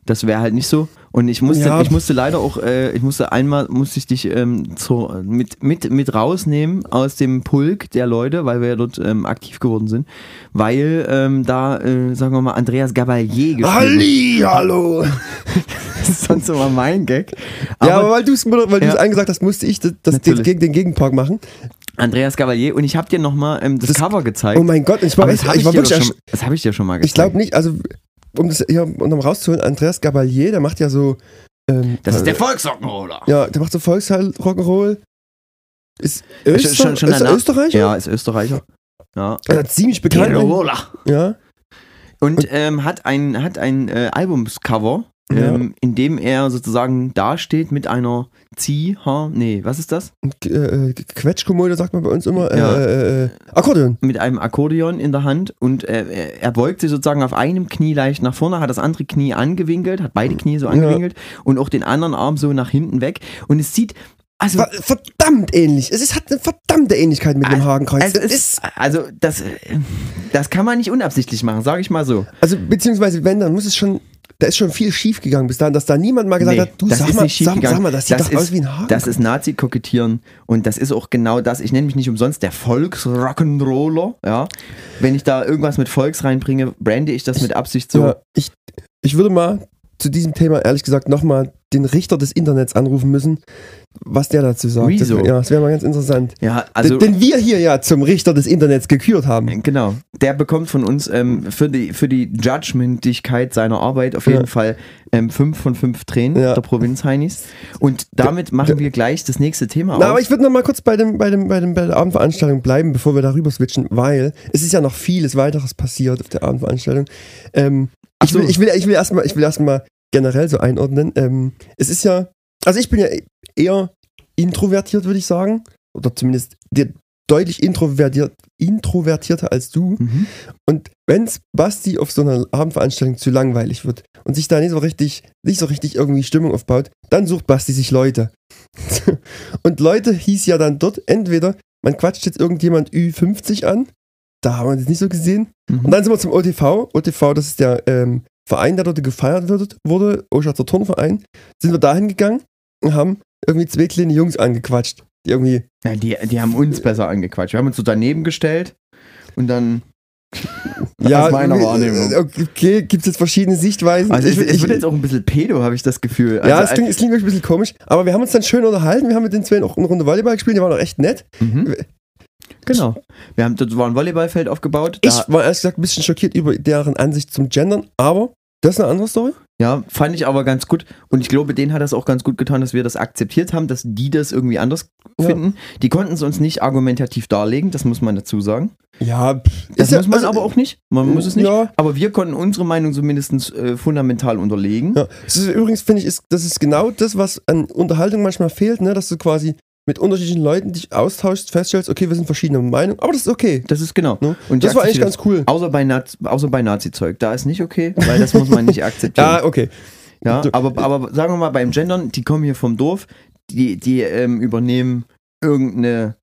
Das wäre halt nicht so. Und ich musste, Ja. ich musste leider auch, äh, ich musste einmal, musste ich dich ähm, zur, mit, mit, mit rausnehmen aus dem Pulk der Leute, weil wir ja dort ähm, aktiv geworden sind, weil ähm, da, äh, sagen wir mal, Andreas Gabalier gespielt. Halli, hallo. Das ist sonst immer mein Gag. ja, aber weil du es weil Ja. angesagt hast, musste ich das, das gegen den Gegenpark machen. Andreas Gavalier und ich habe dir nochmal ähm, das, Das- Cover gezeigt. Oh mein Gott, ich war, Aber echt, das hab ich das habe ich dir schon mal gezeigt. Ich glaube nicht, also um das hier um noch rauszuholen, Andreas Gabalier, der macht ja so. Ähm, Das ist der äh, Volksrock'n'Roller. Ja, der macht so Volksrock'n'Roll. Ist, Schon- Öster schon- schon ist er Österreicher? Ja, ist Österreicher. Ja. Er hat ziemlich bekannt. Ja. Und ähm, hat ein, hat ein äh, Albumscover, Ja. ähm, in dem er sozusagen dasteht mit einer Zieh, ha, nee, was ist das? Äh, äh, Quetschkommode sagt man bei uns immer. Ja. Äh, äh, Akkordeon. Mit einem Akkordeon in der Hand und äh, er- er beugt sich sozusagen auf einem Knie leicht nach vorne, hat das andere Knie angewinkelt, hat beide Knie so angewinkelt und auch den anderen Arm so nach hinten weg. Und es sieht, also Ver- Verdammt ähnlich. Es ist, hat eine verdammte Ähnlichkeit mit dem Hakenkreuz. Also, Das es ist, also das, äh, das kann man nicht unabsichtlich machen, sage ich mal so. Also, beziehungsweise, wenn, dann muss es schon, da ist schon viel schief gegangen bis dahin, dass da niemand mal gesagt Nee, hat, du das sag ist mal, nicht schief sag, gegangen. sag mal, das sieht Das doch ist- aus wie ein Haken. Das ist Nazi-Kokettieren und das ist auch genau das. Ich nenne mich nicht umsonst der Volksrock'n'Roller, ja. Wenn ich da irgendwas mit Volks reinbringe, brande ich das mit Absicht so. Ja, ich, ich würde mal zu diesem Thema ehrlich gesagt nochmal den Richter des Internets anrufen müssen, was der dazu sagt. Das, Wieso? wär- ja, das wäre mal ganz interessant. Ja, also den, den wir hier ja zum Richter des Internets gekürt haben. Genau. Der bekommt von uns ähm, für die, für die Judgmentigkeit seiner Arbeit auf jeden Ja. Fall ähm, fünf von fünf Tränen Ja. der Provinz-Heinis. Und damit machen wir gleich das nächste Thema Na, auf. aber ich würde noch mal kurz bei, dem, bei, dem, bei, dem, bei der Abendveranstaltung bleiben, bevor wir darüber switchen, weil es ist ja noch vieles weiteres passiert auf der Abendveranstaltung. Ähm, Ich will, ich will, ich will erstmal, ich will erstmal generell so einordnen. Ähm, es ist ja, also ich bin ja eher introvertiert, würde ich sagen. Oder zumindest de- deutlich introvertiert, introvertierter als du. Mhm. Und wenn Basti auf so einer Abendveranstaltung zu langweilig wird und sich da nicht so richtig, nicht so richtig irgendwie Stimmung aufbaut, dann sucht Basti sich Leute. und Leute hieß ja dann dort entweder, man quatscht jetzt irgendjemand Ü50 an, da haben wir das nicht so gesehen. Mhm. Und dann sind wir zum OTV. OTV, das ist der ähm, Verein, der dort gefeiert wird, wurde, Oschatzer Turnverein. Sind wir dahin gegangen und haben irgendwie zwei kleine Jungs angequatscht, die irgendwie Ja, die, die haben uns besser angequatscht. Wir haben uns so daneben gestellt und dann. Ja, aus meiner äh, Wahrnehmung. Okay, gibt es jetzt verschiedene Sichtweisen. Also Ich- ich- wird jetzt auch ein bisschen pedo, habe ich das Gefühl. ja, also, es klingt, es klingt wirklich ein bisschen komisch, aber wir haben uns dann schön unterhalten. Wir haben mit den zwei auch eine Runde Volleyball gespielt, die waren auch echt nett. Mhm. Genau. Wir haben, dort war ein Volleyballfeld aufgebaut. Ich war ehrlich gesagt ein bisschen schockiert über deren Ansicht zum Gendern, aber das ist eine andere Story. ja, fand ich aber ganz gut. Und ich glaube, denen hat das auch ganz gut getan, dass wir das akzeptiert haben, dass die das irgendwie anders Ja. finden. Die konnten es uns nicht argumentativ darlegen, das muss man dazu sagen. Ja, Das ist ja- muss man also- aber auch nicht. Man muss es nicht. Ja. Aber wir konnten unsere Meinung zumindest äh, fundamental unterlegen. Ja. Das ist übrigens, finde ich, ist, das ist genau das, was an Unterhaltung manchmal fehlt, ne? dass du quasi mit unterschiedlichen Leuten dich austauschst, feststellst, okay, wir sind verschiedener Meinung, aber das ist okay. Das ist genau. Ne? Und Das war eigentlich ganz cool. Außer bei, Nazi, außer bei Nazi-Zeug. Da ist nicht okay, weil das muss man nicht akzeptieren. Ja, okay. Ja, aber, aber sagen wir mal, beim Gendern, die kommen hier vom Dorf, die, die ähm, übernehmen irgendeine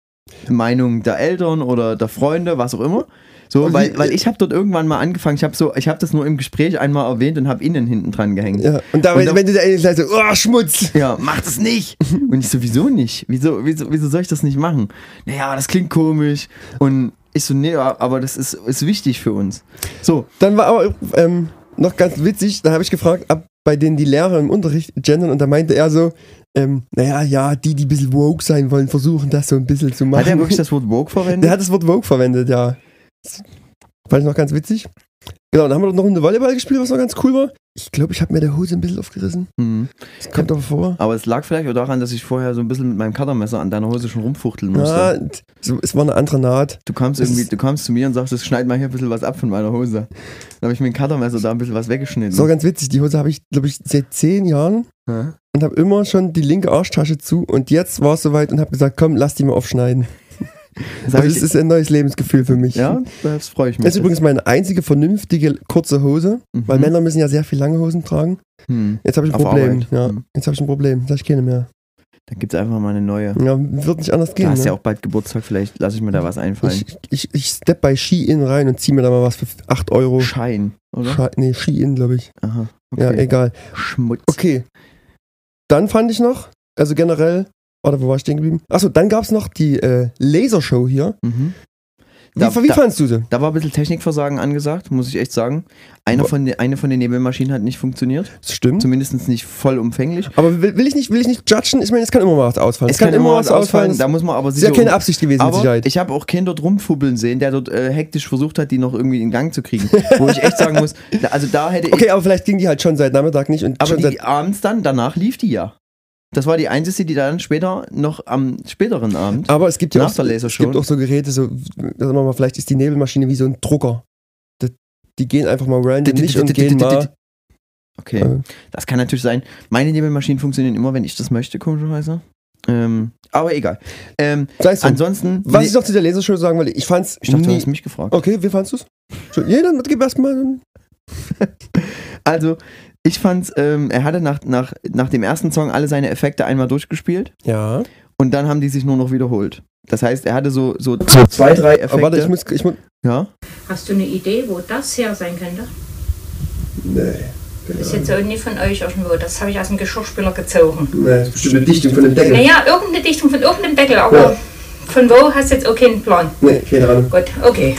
Meinung der Eltern oder der Freunde, was auch immer. So, weil, weil ich habe dort irgendwann mal angefangen, ich habe so, ich habe das nur im Gespräch einmal erwähnt und habe innen hinten dran gehängt. Ja. Und da, Und wenn, da- wenn du da endlich sagst, so, oh, Schmutz. Ja, mach das nicht. Und ich so, wieso nicht? Wieso, wieso, wieso soll ich das nicht machen? Naja, das klingt komisch. Und ich so, nee, aber das ist, ist wichtig für uns. So, Dann war aber ähm, noch ganz witzig, da habe ich gefragt, ab bei denen die Lehrer im Unterricht gendern und da meinte er so, ähm, naja, ja, die, die ein bisschen woke sein wollen, versuchen das so ein bisschen zu machen. hat er wirklich das Wort Vogue verwendet? Der hat das Wort woke verwendet, ja. Fand ich noch ganz witzig. Genau, dann haben wir noch eine Volleyball gespielt, was noch ganz cool war. Ich glaube, ich habe mir der Hose ein bisschen aufgerissen. Mhm. Das kommt aber vor. Aber es lag vielleicht auch daran, dass ich vorher so ein bisschen mit meinem Cuttermesser an deiner Hose schon rumfuchteln musste. Ja, so, es war eine andere Naht. Du kamst Das irgendwie, du kamst zu mir und sagst, schneid mal hier ein bisschen was ab von meiner Hose. Dann habe ich mit dem Cuttermesser da ein bisschen was weggeschnitten. Das war ganz witzig. Die Hose habe ich, glaube ich, seit zehn Jahren Ja. und habe immer schon die linke Arschtasche zu. Und jetzt war es soweit und habe gesagt, komm, lass die mal aufschneiden. Das Also es ist ein neues Lebensgefühl für mich. ja, das freue ich mich. Das ist übrigens meine einzige vernünftige kurze Hose, Mhm. weil Männer müssen ja sehr viel lange Hosen tragen. Hm. Jetzt habe ich ein Auf Problem. Ja, Mhm. jetzt habe ich ein Problem. Habe ich keine mehr. Dann gibt es einfach mal eine neue. Ja, wird nicht anders Du gehen. hast ne? ja auch bald Geburtstag, vielleicht lasse ich mir da was einfallen. Ich, ich, ich step bei Shein rein und ziehe mir da mal was für 8 Euro. Schein, oder? Sche nee, Shein, glaube ich. Aha. Ja, okay. egal. Schmutz. Okay. Dann fand ich noch, also generell, oder wo war ich stehen geblieben? Achso, dann gab es noch die äh, Lasershow hier. Mhm. Wie, Da- wie da- fandst du sie? Da war ein bisschen Technikversagen angesagt, muss ich echt sagen. Einer von eine von den Nebelmaschinen hat nicht funktioniert. Das stimmt. Zumindest nicht vollumfänglich. Aber will, will, ich nicht, will ich nicht judgen? Ich meine, es kann immer mal was ausfallen. Es kann immer was ausfallen, da muss man aber Das ist ja sicher- keine Absicht gewesen, mit Aber Sicherheit. ich habe auch Kinder dort rumfubbeln sehen, der dort äh, hektisch versucht hat, die noch irgendwie in Gang zu kriegen. Wo ich echt sagen muss, also da hätte ich. Okay, aber vielleicht ging die halt schon seit Nachmittag nicht und aber die abends dann, danach lief die ja. Das war die einzige, die dann später noch am späteren Abend. Aber es gibt ja auch, der es gibt auch so Geräte, so, sagen wir mal, vielleicht ist die Nebelmaschine wie so ein Drucker. Das, die gehen einfach mal random nicht und gehen mal. Okay, Äh, das kann natürlich sein. Meine Nebelmaschinen funktionieren immer, wenn ich das möchte, komischerweise. Ähm, aber egal. Ähm, drum. ansonsten. Was nee, ich noch zu der Lasershow sagen wollte, ich fand's ich dachte, du nie. hast mich gefragt. Okay, wie fandst du's? Schon- Ja, dann gib erstmal. Also, ich fand's, ähm, er hatte nach, nach, nach dem ersten Song alle seine Effekte einmal durchgespielt Ja. und dann haben die sich nur noch wiederholt. Das heißt, er hatte so, so, zwei, drei Effekte. Aber warte, ich muss. Ich muss ja? Hast du eine Idee, wo das her sein könnte? nee. Das ist jetzt auch nicht von euch irgendwo. Das habe ich aus dem Geschirrspüler gezogen. Nee, das ist bestimmt eine Dichtung von dem Deckel. Naja, irgendeine Dichtung von irgendeinem Deckel, aber Ja. von wo hast du jetzt auch keinen Plan. Nee, keine Ahnung. Gut, okay.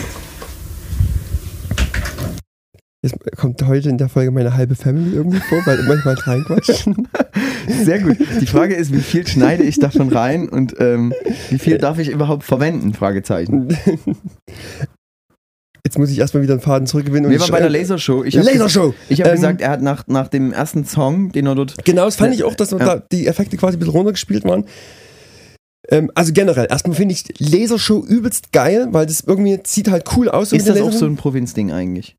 Jetzt kommt heute in der Folge meine halbe Family irgendwie vor, weil manchmal reinquatschen. Sehr gut. Die Frage ist, wie viel schneide ich davon rein und ähm, wie viel darf ich überhaupt verwenden? Fragezeichen. Jetzt muss ich erstmal wieder einen Faden zurückgewinnen. Wir waren bei der Lasershow. Ich habe Lasershow! ich hab Ähm, gesagt, er hat nach, nach dem ersten Song, den er dort. Genau, das fand ich auch, dass Ja. da die Effekte quasi ein bisschen runtergespielt waren. Ähm, also generell, erstmal finde ich Lasershow übelst geil, weil das irgendwie sieht halt cool aus. Ist das auch so ein Provinzding eigentlich?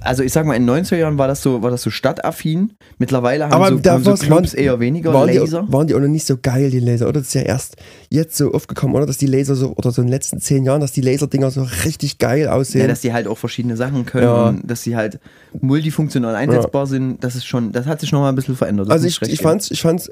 also ich sag mal, in den 90er Jahren war das so, war das so stadtaffin. Mittlerweile haben Aber so, haben so waren- eher weniger waren Laser. Die, waren die auch noch nicht so geil, die Laser, oder? Das ist ja erst jetzt so aufgekommen, oder? Dass die Laser so, oder so in den letzten zehn Jahren, dass die Laserdinger so richtig geil aussehen. Ja, dass die halt auch verschiedene Sachen können, Ja. dass sie halt multifunktional einsetzbar sind, das ist schon, das hat sich noch mal ein bisschen verändert. das also ich, ich, geben. fand's, ich fand's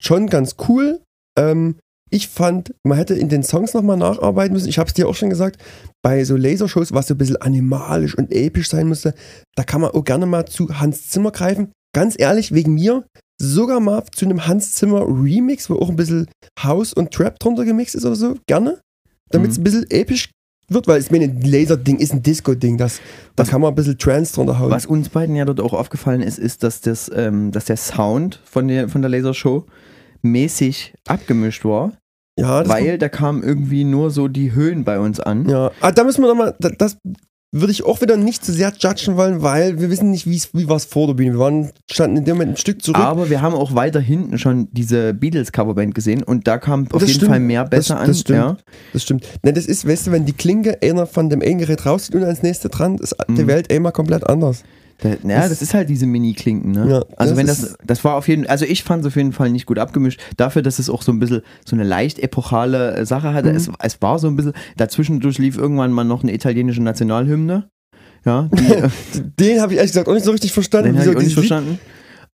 schon ganz cool. Ähm, ich fand, man hätte in den Songs nochmal nacharbeiten müssen. Ich habe es dir auch schon gesagt, bei so Lasershows, was so ein bisschen animalisch und episch sein musste, da kann man auch gerne mal zu Hans Zimmer greifen. Ganz ehrlich, wegen mir, sogar mal zu einem Hans Zimmer Remix, wo auch ein bisschen House und Trap drunter gemixt ist oder so, gerne. Damit es Mhm. ein bisschen episch wird, weil ich meine, ein Laser-Ding ist ein Disco-Ding, das, da kann man ein bisschen Trance drunter hauen. Was uns beiden ja dort auch aufgefallen ist, ist, dass, das, ähm, dass der Sound von der, von der Lasershow mäßig abgemischt war, ja, weil da kamen irgendwie nur so die Höhen bei uns an. Ja, ah, da müssen wir nochmal, das, das würde ich auch wieder nicht zu sehr judgen wollen, weil wir wissen nicht, wie war es vor der Bühne. Wir waren, standen in dem Moment ein Stück zurück. Aber wir haben auch weiter hinten schon diese Beatles-Coverband gesehen und da kam auf Das jeden stimmt. Fall mehr besser das, das an. stimmt. Ja. Das stimmt. Ne, das ist, weißt du, wenn die Klinke einer von dem einen Gerät rauszieht und ans nächste dran, ist die Mhm. Welt immer komplett anders. Da, ja, das ist halt diese Mini-Klinken, ne? Ja, also das wenn das, das war auf jeden also ich fand es auf jeden Fall nicht gut abgemischt. Dafür, dass es auch so ein bisschen so eine leicht epochale äh, Sache hatte. Mhm. Es, es war so ein bisschen, dazwischendurch lief irgendwann mal noch eine italienische Nationalhymne. Ja, die, Den habe ich ehrlich gesagt auch nicht so richtig verstanden. den habe ich auch nicht verstanden.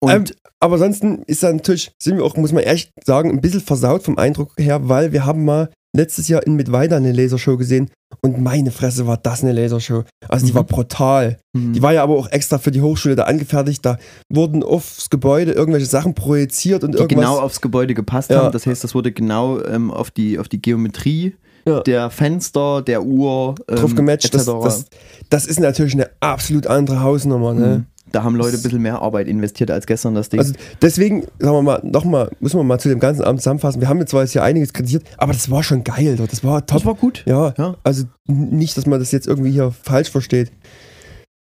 Und Ähm, aber ansonsten ist da natürlich, sind wir auch, muss man ehrlich sagen, ein bisschen versaut vom Eindruck her, weil wir haben mal letztes Jahr in Mittweida eine Lasershow gesehen und meine Fresse war das eine Lasershow. Also die Mhm. war brutal. Mhm. Die war ja aber auch extra für die Hochschule da angefertigt. Da wurden aufs Gebäude irgendwelche Sachen projiziert und die irgendwas. genau aufs Gebäude gepasst Ja. haben. Das heißt, das wurde genau ähm, auf, die, auf die Geometrie Ja. der Fenster, der Uhr ähm, drauf gematcht. Das, das, das ist natürlich eine absolut andere Hausnummer. Ne? Mhm. Da haben Leute ein bisschen mehr Arbeit investiert als gestern das Ding. Also deswegen, sagen wir mal, nochmal, müssen wir mal zu dem ganzen Abend zusammenfassen. Wir haben jetzt zwar jetzt hier einiges kritisiert, aber das war schon geil. Das war top. das war gut. Ja, Ja. also nicht, dass man das jetzt irgendwie hier falsch versteht.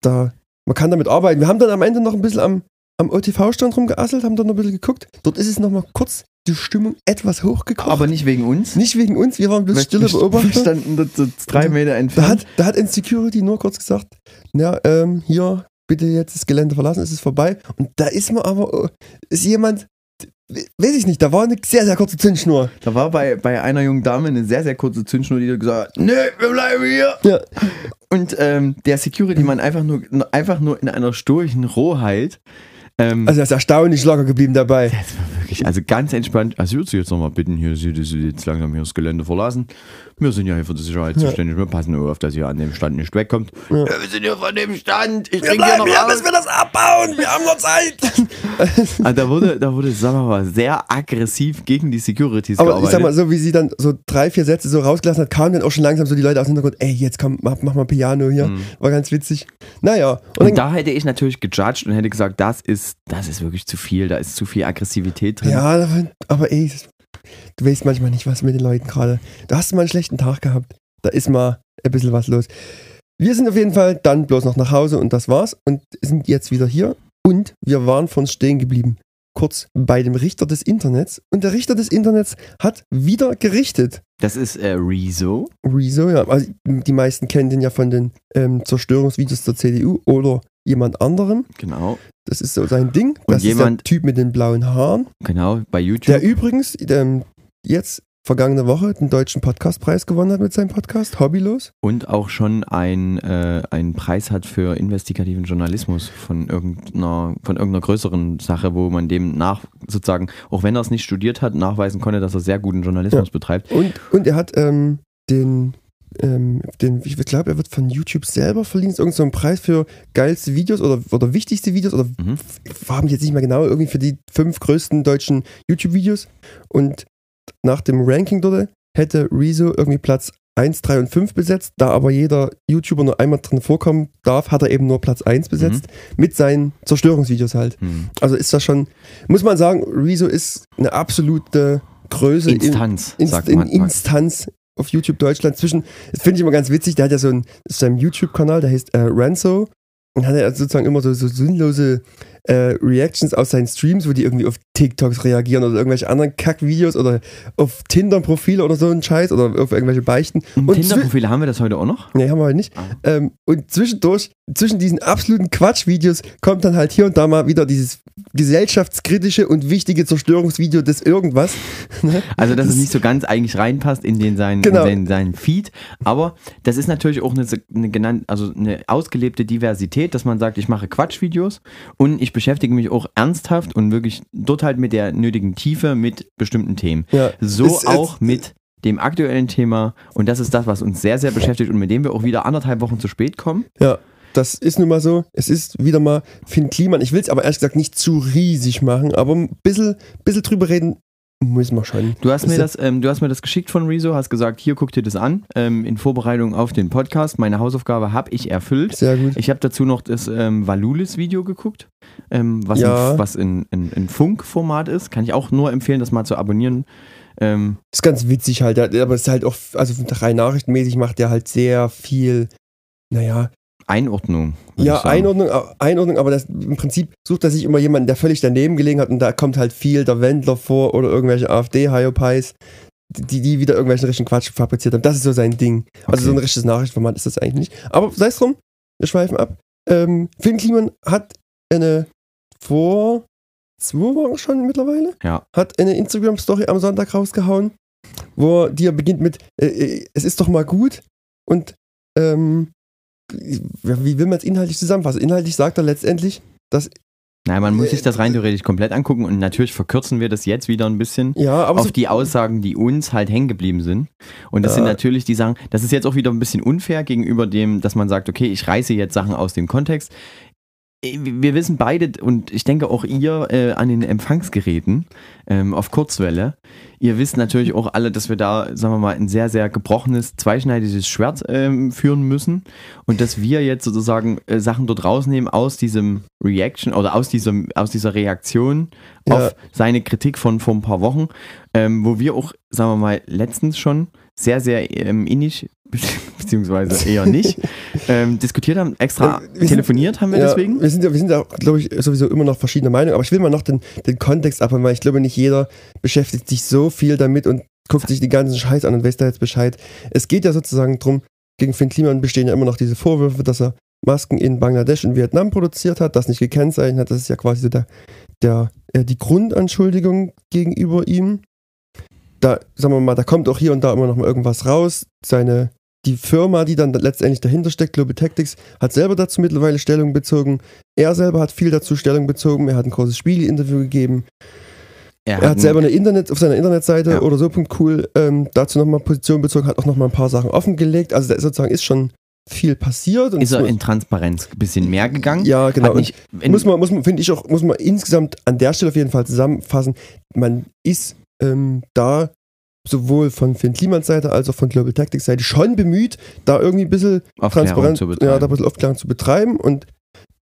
Da, man kann damit arbeiten. Wir haben dann am Ende noch ein bisschen am, am OTV-Stand rumgeasselt, haben dann noch ein bisschen geguckt. Dort ist es nochmal kurz die Stimmung etwas hochgekocht. Aber nicht wegen uns. nicht wegen uns, wir waren bloß stille Wir Beobachter. standen drei Meter Da entfernt. hat, da hat ein Security nur kurz gesagt, na, ähm, hier, bitte jetzt das Gelände verlassen, es ist vorbei. Und da ist man aber, oh, ist jemand, weiß ich nicht, da war eine sehr, sehr kurze Zündschnur. Da war bei, bei einer jungen Dame eine sehr, sehr kurze Zündschnur, die gesagt hat, nee, wir bleiben hier. Ja. Und ähm, der Security-Mann einfach nur, einfach nur in einer sturchen Rohheit. Ähm, Also er ist erstaunlich locker geblieben dabei. Wirklich, also ganz entspannt. Also ich würde Sie jetzt nochmal bitten, hier, Sie, Sie jetzt langsam hier das Gelände verlassen. Wir sind ja hier für die Sicherheit Ja. zuständig. Wir passen nur auf, dass ihr an dem Stand nicht wegkommt. Ja. Ja, wir sind hier von dem Stand. Ich Wir trinke hier bleiben noch hier, bis wir das abbauen. Wir haben noch Zeit. Also da wurde, da wurde, sagen wir mal, sehr aggressiv gegen die Securities Aber gearbeitet. ich sag mal, so wie sie dann so drei, vier Sätze so rausgelassen hat, kamen dann auch schon langsam so die Leute aus dem Hintergrund, ey, jetzt komm, mach, mach mal Piano hier. Mhm. War ganz witzig. Naja, und, Und da hätte ich natürlich gejudged und hätte gesagt, das ist, das ist wirklich zu viel, da ist zu viel Aggressivität drin. ja, aber- ey, du weißt manchmal nicht, was mit den Leuten gerade. Da hast du mal einen schlechten Tag gehabt. Da ist mal ein bisschen was los. Wir sind auf jeden Fall dann bloß noch nach Hause und das war's und sind jetzt wieder hier. Und wir waren von uns stehen geblieben. Kurz bei dem Richter des Internets. Und der Richter des Internets hat wieder gerichtet. Das ist äh, Rezo. Rezo, ja. Also die meisten kennen den ja von den ähm, Zerstörungsvideos der CDU oder jemand anderem. Genau, Das ist so sein Ding. Und Das jemand- ist der Typ mit den blauen Haaren. genau, bei YouTube. Der übrigens ähm, jetzt vergangene Woche den deutschen Podcastpreis gewonnen hat mit seinem Podcast Hobbylos. und auch schon ein, äh, einen Preis hat für investigativen Journalismus von irgendeiner, von irgendeiner größeren Sache, wo man dem nach, sozusagen, auch wenn er es nicht studiert hat, nachweisen konnte, dass er sehr guten Journalismus betreibt. Und, und er hat ähm, den, ähm, den, ich glaube, er wird von YouTube selber verliehen. Ist irgend so ein Preis für geilste Videos oder, oder wichtigste Videos oder Mhm. haben die jetzt nicht mehr genau, irgendwie für die fünf größten deutschen YouTube-Videos. Und nach dem Ranking dort hätte Rezo irgendwie Platz 1, 3 und 5 besetzt. Da aber jeder YouTuber nur einmal drin vorkommen darf, hat er eben nur Platz 1 besetzt. Mit seinen Zerstörungsvideos halt. Hm. Also ist das schon, muss man sagen, Rezo ist eine absolute Größe. Instanz, Inst sagt in man. Instanz auf YouTube Deutschland. Zwischen, das finde ich immer ganz witzig, der hat ja so einen, das ist sein YouTube-Kanal, der heißt äh, Ranzo. Und hat er sozusagen immer so, so sinnlose äh, Reactions aus seinen Streams, wo die irgendwie auf TikToks reagieren oder irgendwelche anderen Kackvideos oder auf Tinder-Profile oder so ein Scheiß oder auf irgendwelche Beichten. Und Und Tinder-Profile haben wir das heute auch noch? Nee, haben wir halt nicht. Ah. Ähm, und zwischendurch zwischen diesen absoluten Quatschvideos kommt dann halt hier und da mal wieder dieses gesellschaftskritische und wichtige Zerstörungsvideo des irgendwas. Ne? Also, dass es nicht so ganz eigentlich reinpasst in den seinen, Genau. in seinen, seinen Feed. Aber das ist natürlich auch eine, eine genannt, also eine ausgelebte Diversität, dass man sagt, ich mache Quatschvideos und ich beschäftige mich auch ernsthaft und wirklich dort halt mit der nötigen Tiefe mit bestimmten Themen. Ja. So Es- es- auch mit dem aktuellen Thema und das ist das, was uns sehr, sehr beschäftigt und mit dem wir auch wieder anderthalb Wochen zu spät kommen. Ja, das ist nun mal so. Es ist wieder mal Finn Kliman. Ich will es aber ehrlich gesagt nicht zu riesig machen, aber ein bisschen, bisschen drüber reden müssen wir schon. Du hast, mir Ist- das, ähm, du hast mir das geschickt von Rezo, hast gesagt, hier guck dir das an, ähm, in Vorbereitung auf den Podcast. Meine Hausaufgabe habe ich erfüllt. Sehr gut. Ich habe dazu noch das ähm, Valulis-Video geguckt, ähm, was, Ja. in, was in, in, in Funk-Format ist. Kann ich auch nur empfehlen, das mal zu abonnieren. Ähm, ist ganz witzig halt, aber es ist halt auch, also rein nachrichtenmäßig macht der halt sehr viel, naja, Einordnung. ja. Einordnung, Einordnung, aber das, im Prinzip sucht er sich immer jemanden, der völlig daneben gelegen hat und da kommt halt viel der Wendler vor oder irgendwelche AfD-Hyopies, die, die wieder irgendwelchen richtigen Quatsch fabriziert haben. Das ist so sein Ding. Also Okay. so ein richtiges Nachrichtenformat ist das eigentlich nicht. Aber sei es drum, wir schweifen ab. Ähm, Finn Kliman hat eine vor zwei Wochen schon mittlerweile, Ja. hat eine Instagram-Story am Sonntag rausgehauen, wo die ja beginnt mit, äh, äh, es ist doch mal gut und ähm, wie will man es inhaltlich zusammenfassen? Inhaltlich sagt er letztendlich, dass, Nein, man muss sich das rein theoretisch komplett angucken und natürlich verkürzen wir das jetzt wieder ein bisschen ja, auf so, die Aussagen, die uns halt hängen geblieben sind. Und das Ja. sind natürlich die Sachen, das ist jetzt auch wieder ein bisschen unfair gegenüber dem, dass man sagt, okay, ich reiße jetzt Sachen aus dem Kontext. Äh, Wir wissen beide und ich denke auch ihr äh, an den Empfangsgeräten ähm, auf Kurzwelle. Ihr wisst natürlich auch alle, dass wir da, sagen wir mal, ein sehr, sehr gebrochenes, zweischneidiges Schwert ähm, führen müssen und dass wir jetzt sozusagen äh, Sachen dort rausnehmen aus diesem Reaction oder aus, diesem, aus dieser Reaktion Ja. auf seine Kritik von vor ein paar Wochen, ähm, wo wir auch, sagen wir mal, letztens schon sehr, sehr ähm, innig, beziehungsweise eher nicht, ähm, diskutiert haben, extra Äh, wir sind- telefoniert haben wir ja, deswegen. Wir sind ja, wir sind ja, glaube ich, sowieso immer noch verschiedener Meinung, aber ich will mal noch den, den Kontext abholen, weil ich glaube, nicht jeder beschäftigt sich so viel damit und guckt sich die ganzen Scheiß an und weiß da jetzt Bescheid. Es geht ja sozusagen drum, gegen Finn Kliman bestehen ja immer noch diese Vorwürfe, dass er Masken in Bangladesch und Vietnam produziert hat, das nicht gekennzeichnet hat. Das ist ja quasi so der, der, äh, die Grundanschuldigung gegenüber ihm. Da, sagen wir mal, da kommt auch hier und da immer noch mal irgendwas raus. Seine, die Firma, die dann letztendlich dahinter steckt, Global Tactics, hat selber dazu mittlerweile Stellung bezogen. Er selber hat viel dazu Stellung bezogen. Er hat ein großes Spiegel-Interview gegeben. Er hat selber eine Internet auf seiner Internetseite Ja. oder so cool ähm, dazu nochmal Position bezogen, hat auch nochmal ein paar Sachen offengelegt. Also da ist sozusagen ist schon viel passiert. Und ist er in Transparenz ein bisschen mehr gegangen. ja, genau. Nicht, muss man, muss man finde ich auch, muss man insgesamt an der Stelle auf jeden Fall zusammenfassen. Man ist ähm, da sowohl von Finn Klimans Seite als auch von Global Tactics Seite schon bemüht, da irgendwie ein bisschen transparent, zu ja, betreiben. da ein bisschen Aufklärung zu betreiben und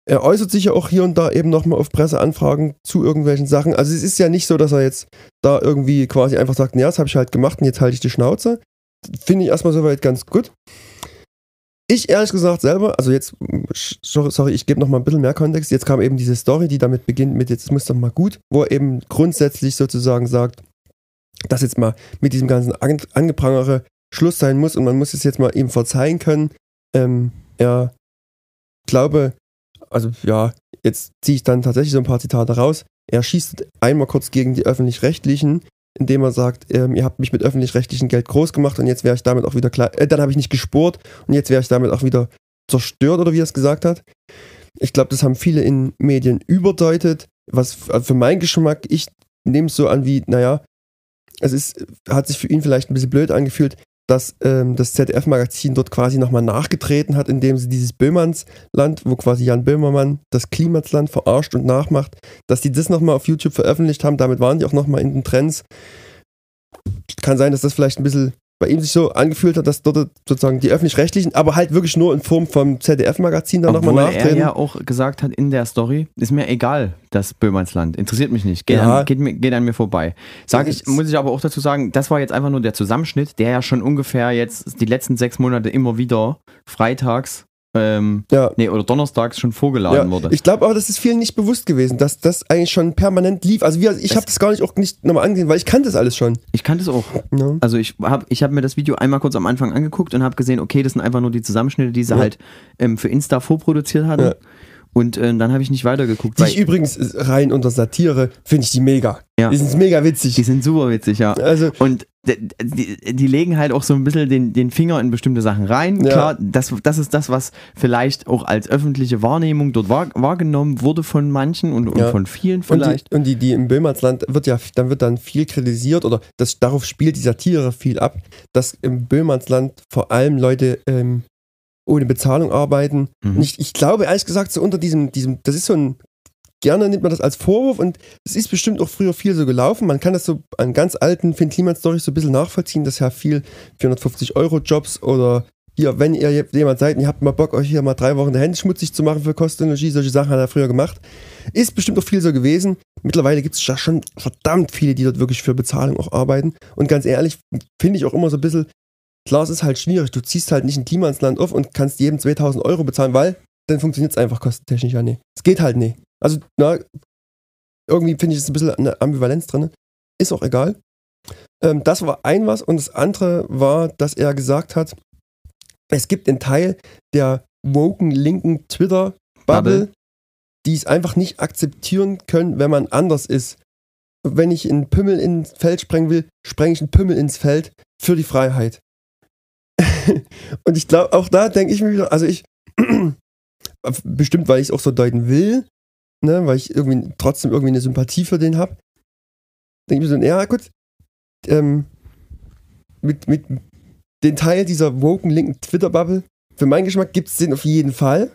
er äußert sich ja auch hier und da eben nochmal auf Presseanfragen zu irgendwelchen Sachen. Also es ist ja nicht so, dass er jetzt da irgendwie quasi einfach sagt, ja, das habe ich halt gemacht und jetzt halte ich die Schnauze. Finde ich erstmal soweit ganz gut. Ich ehrlich gesagt selber, also jetzt, sorry, ich gebe noch mal ein bisschen mehr Kontext. Jetzt kam eben diese Story, die damit beginnt mit jetzt muss doch mal gut, wo er eben grundsätzlich sozusagen sagt, dass jetzt mal mit diesem ganzen An Angeprangere Schluss sein muss und man muss es jetzt mal ihm verzeihen können. Ähm, er glaube, also ja, jetzt ziehe ich dann tatsächlich so ein paar Zitate raus. Er schießt einmal kurz gegen die öffentlich-rechtlichen, indem er sagt, ähm, ihr habt mich mit öffentlich-rechtlichem Geld groß gemacht und jetzt wäre ich damit auch wieder klar, äh, dann habe ich nicht gespurt und jetzt wäre ich damit auch wieder zerstört oder wie er es gesagt hat. Ich glaube, das haben viele in Medien überdeutet, was also für meinen Geschmack, ich nehme es so an wie, naja, es ist, hat sich für ihn vielleicht ein bisschen blöd angefühlt, dass ähm, das ZDF-Magazin dort quasi nochmal nachgetreten hat, indem sie dieses Böhmannsland, wo quasi Jan Böhmermann das Klimatsland verarscht und nachmacht, dass die das nochmal auf YouTube veröffentlicht haben. Damit waren die auch nochmal in den Trends. Kann sein, dass das vielleicht ein bisschen bei ihm sich so angefühlt hat, dass dort sozusagen die öffentlich-rechtlichen, aber halt wirklich nur in Form vom ZDF-Magazin dann Obwohl nochmal er nachtreten. ja auch gesagt hat in der Story, ist mir egal, das Böhmernsland. Interessiert mich nicht. Geht, Ja. an, geht, mir, geht an mir vorbei. Sag ich, muss ich aber auch dazu sagen, das war jetzt einfach nur der Zusammenschnitt, der ja schon ungefähr jetzt die letzten sechs Monate immer wieder freitags ähm, Ja. nee, oder donnerstags schon vorgeladen Ja, wurde. ich glaube aber, das ist vielen nicht bewusst gewesen, dass das eigentlich schon permanent lief. Also wir, ich habe das gar nicht auch nicht nochmal angesehen, weil ich kannte das alles schon. Ich kannte es auch. Ja. Also ich habe ich hab mir das Video einmal kurz am Anfang angeguckt und habe gesehen, okay, das sind einfach nur die Zusammenschnitte, die sie Ja. halt ähm, für Insta vorproduziert hatten. Und äh, dann habe ich nicht weitergeguckt, Die ich übrigens äh, rein unter Satire finde ich die mega. Ja. Die sind mega witzig. die sind super witzig, ja. also Und die, die legen halt auch so ein bisschen den, den Finger in bestimmte Sachen rein. Ja. Klar, das, das ist das, was vielleicht auch als öffentliche Wahrnehmung dort wahr, wahrgenommen wurde von manchen und, und Ja. von vielen und vielleicht. die, und die, die im Böhmernsland wird ja, dann wird dann viel kritisiert oder das, darauf spielt die Satire viel ab, dass im Böhmernsland vor allem Leute ähm, ohne Bezahlung arbeiten. Mhm. Nicht, ich glaube ehrlich gesagt so unter diesem, diesem, das ist so ein, gerne nimmt man das als Vorwurf und es ist bestimmt auch früher viel so gelaufen. Man kann das so an ganz alten Finn Kliman Storys so ein bisschen nachvollziehen, dass ja viel 450 Euro Jobs oder hier, wenn ihr jemand seid und ihr habt mal Bock, euch hier mal drei Wochen die Hände schmutzig zu machen für Kosten und Logie, solche Sachen hat er früher gemacht. Ist bestimmt auch viel so gewesen. Mittlerweile gibt es ja schon verdammt viele, die dort wirklich für Bezahlung auch arbeiten. Und ganz ehrlich, finde ich auch immer so ein bisschen, klar, es ist halt schwierig. Du ziehst halt nicht ein Team ans Land auf und kannst jedem 2000 Euro bezahlen, weil dann funktioniert es einfach kostentechnisch ja nicht. Es geht halt nicht. Also, na, irgendwie finde ich es ein bisschen eine Ambivalenz drin. Ist auch egal. Ähm, das war ein was. Und das andere war, dass er gesagt hat, es gibt einen Teil der woken linken Twitter-Bubble, Bubble. die es einfach nicht akzeptieren können, wenn man anders ist. Wenn ich einen Pümmel ins Feld sprengen will, sprenge ich einen Pümmel ins Feld für die Freiheit. Und ich glaube, auch da denke ich mir wieder, also ich, bestimmt, weil ich es auch so deuten will, ne, weil ich irgendwie trotzdem irgendwie eine Sympathie für den habe, denke ich mir so, ja gut, ähm, mit, mit den Teil dieser woken linken Twitter-Bubble, für meinen Geschmack gibt es den auf jeden Fall,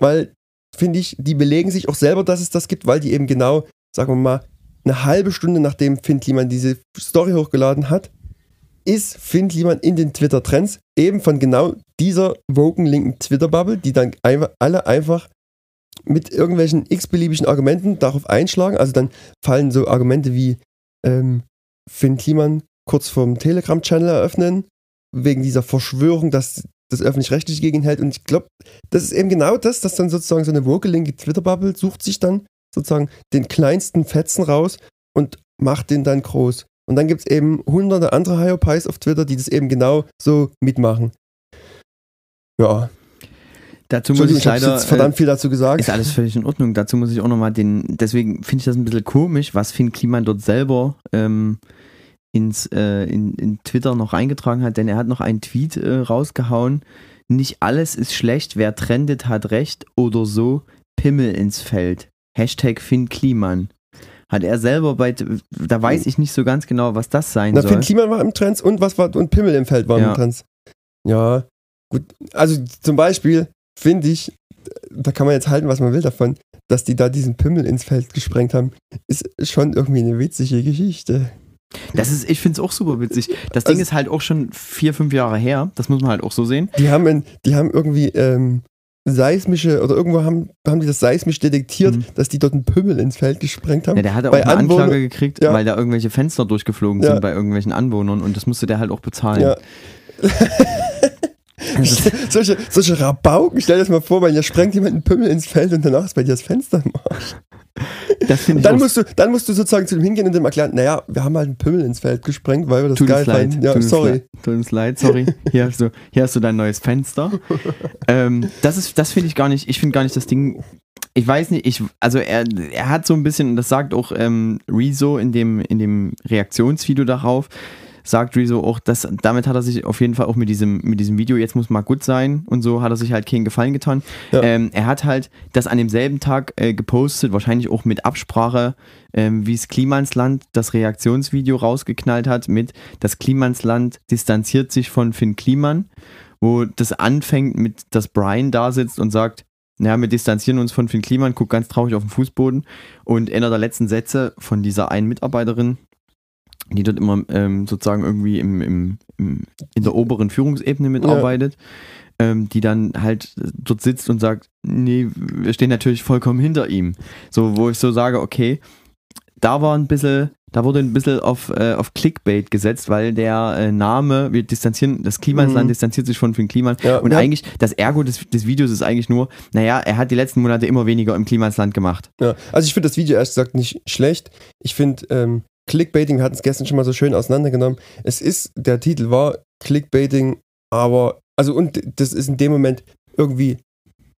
weil, finde ich, die belegen sich auch selber, dass es das gibt, weil die eben genau, sagen wir mal, eine halbe Stunde nachdem Finn Kliman diese Story hochgeladen hat, ist Finn Kliman in den Twitter-Trends eben von genau dieser woken linken Twitter-Bubble, die dann alle einfach mit irgendwelchen x-beliebigen Argumenten darauf einschlagen. Also dann fallen so Argumente wie ähm, Finn Kliman kurz vorm Telegram-Channel eröffnen, wegen dieser Verschwörung, dass das öffentlich-rechtlich gegen ihn hält. Und ich glaube, das ist eben genau das, dass dann sozusagen so eine woke linke Twitter-Bubble sucht sich dann sozusagen den kleinsten Fetzen raus und macht den dann groß. Und dann gibt es eben hunderte andere Hyopies auf Twitter, die das eben genau so mitmachen. Ja. Dazu muss ich leider. jetzt verdammt äh, viel dazu gesagt. Ist alles völlig in Ordnung. Dazu muss ich auch nochmal den, deswegen finde ich das ein bisschen komisch, was Finn Kliman dort selber ähm, ins, äh, in, in Twitter noch reingetragen hat, denn er hat noch einen Tweet äh, rausgehauen. Nicht alles ist schlecht, wer trendet, hat recht oder so, Pimmel ins Feld. Hashtag Finn Kliman. Hat er selber bei, da weiß ich nicht so ganz genau, was das sein Na, soll. Finn Kliman war im Trends und was war und Pimmel im Feld war Ja. im Trends. Ja, gut. Also zum Beispiel finde ich, da kann man jetzt halten, was man will davon, dass die da diesen Pimmel ins Feld gesprengt haben, ist schon irgendwie eine witzige Geschichte. Das ist, ich finde es auch super witzig. Das Ding Also- ist halt auch schon vier, fünf Jahre her. Das muss man halt auch so sehen. Die haben, in, die haben irgendwie ähm, seismische, oder irgendwo haben, haben die das seismisch detektiert, Mhm. dass die dort einen Pimmel ins Feld gesprengt haben. Ja, der hatte auch Bei eine Anwohner- Anklage gekriegt, Ja. weil da irgendwelche Fenster durchgeflogen Ja. sind bei irgendwelchen Anwohnern und das musste der halt auch bezahlen. Ja. solche, solche Rabauken, stell dir das mal vor, weil ihr sprengt jemand einen Pimmel ins Feld und danach ist bei dir das Fenster im Arsch. Dann musst, du, dann musst du sozusagen zu dem hingehen und dem erklären, naja, wir haben halt einen Pimmel ins Feld gesprengt, weil wir das Tut geil fanden. Ja, tut uns sorry. Tut uns leid, sorry. Hier hast du, hier hast du dein neues Fenster. ähm, das ist, das finde ich gar nicht, ich finde gar nicht das Ding. Ich weiß nicht, ich, also er, er hat so ein bisschen, und das sagt auch ähm, Rezo in dem, in dem Reaktionsvideo darauf, sagt Rezo auch, dass damit hat er sich auf jeden Fall auch mit diesem, mit diesem Video, jetzt muss mal gut sein und so, hat er sich halt keinen Gefallen getan. Ja. Ähm, er hat halt das an demselben Tag äh, gepostet, wahrscheinlich auch mit Absprache, ähm, wie es Klimansland das Reaktionsvideo rausgeknallt hat, mit das Klimansland distanziert sich von Finn Kliman, wo das anfängt mit, dass Brian da sitzt und sagt, ja, wir distanzieren uns von Finn Kliman, guckt ganz traurig auf den Fußboden und einer der letzten Sätze von dieser einen Mitarbeiterin, die dort immer ähm, sozusagen irgendwie im, im, im, in der oberen Führungsebene mitarbeitet, ähm, die dann halt dort sitzt und sagt, nee, wir stehen natürlich vollkommen hinter ihm. So, wo ich so sage, okay, da war ein bisschen, da wurde ein bisschen auf, äh, auf Clickbait gesetzt, weil der äh, Name, wir distanzieren, das Klimasland Mhm. distanziert sich von Finn Kliman. Ja, und ja. eigentlich, das Ergo des, des Videos ist eigentlich nur, naja, er hat die letzten Monate immer weniger im Klimasland gemacht. Ja, also ich finde das Video erst gesagt nicht schlecht. Ich finde ähm, Clickbaiting, wir hatten es gestern schon mal so schön auseinandergenommen. Es ist, der Titel war Clickbaiting, aber, also und das ist in dem Moment irgendwie,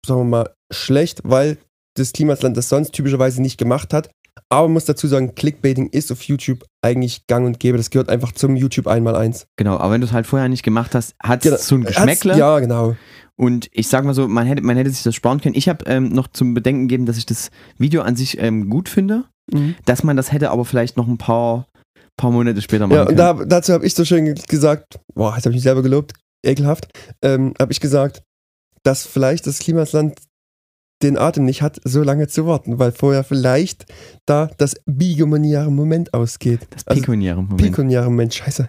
sagen wir mal, schlecht, weil das Klimasland das sonst typischerweise nicht gemacht hat. Aber man muss dazu sagen, Clickbaiting ist auf YouTube eigentlich gang und gäbe. Das gehört einfach zum YouTube einmal eins. Genau, aber wenn du es halt vorher nicht gemacht hast, hat Genau. es so ein Hat's- Geschmäckle. Ja, genau. Und ich sag mal so, man hätte, man hätte sich das sparen können. Ich habe ähm, noch zum Bedenken gegeben, dass ich das Video an sich ähm, gut finde, Mhm. dass man das hätte aber vielleicht noch ein paar, paar Monate später machen Ja, und da, dazu habe ich so schön gesagt, boah, jetzt habe ich mich selber gelobt, ekelhaft, ähm, habe ich gesagt, dass vielleicht das Klimasland den Atem nicht hat, so lange zu warten, weil vorher vielleicht da das bigomaniäre Moment ausgeht. das also, pekuniäre Moment. Pekuniäre Moment, scheiße.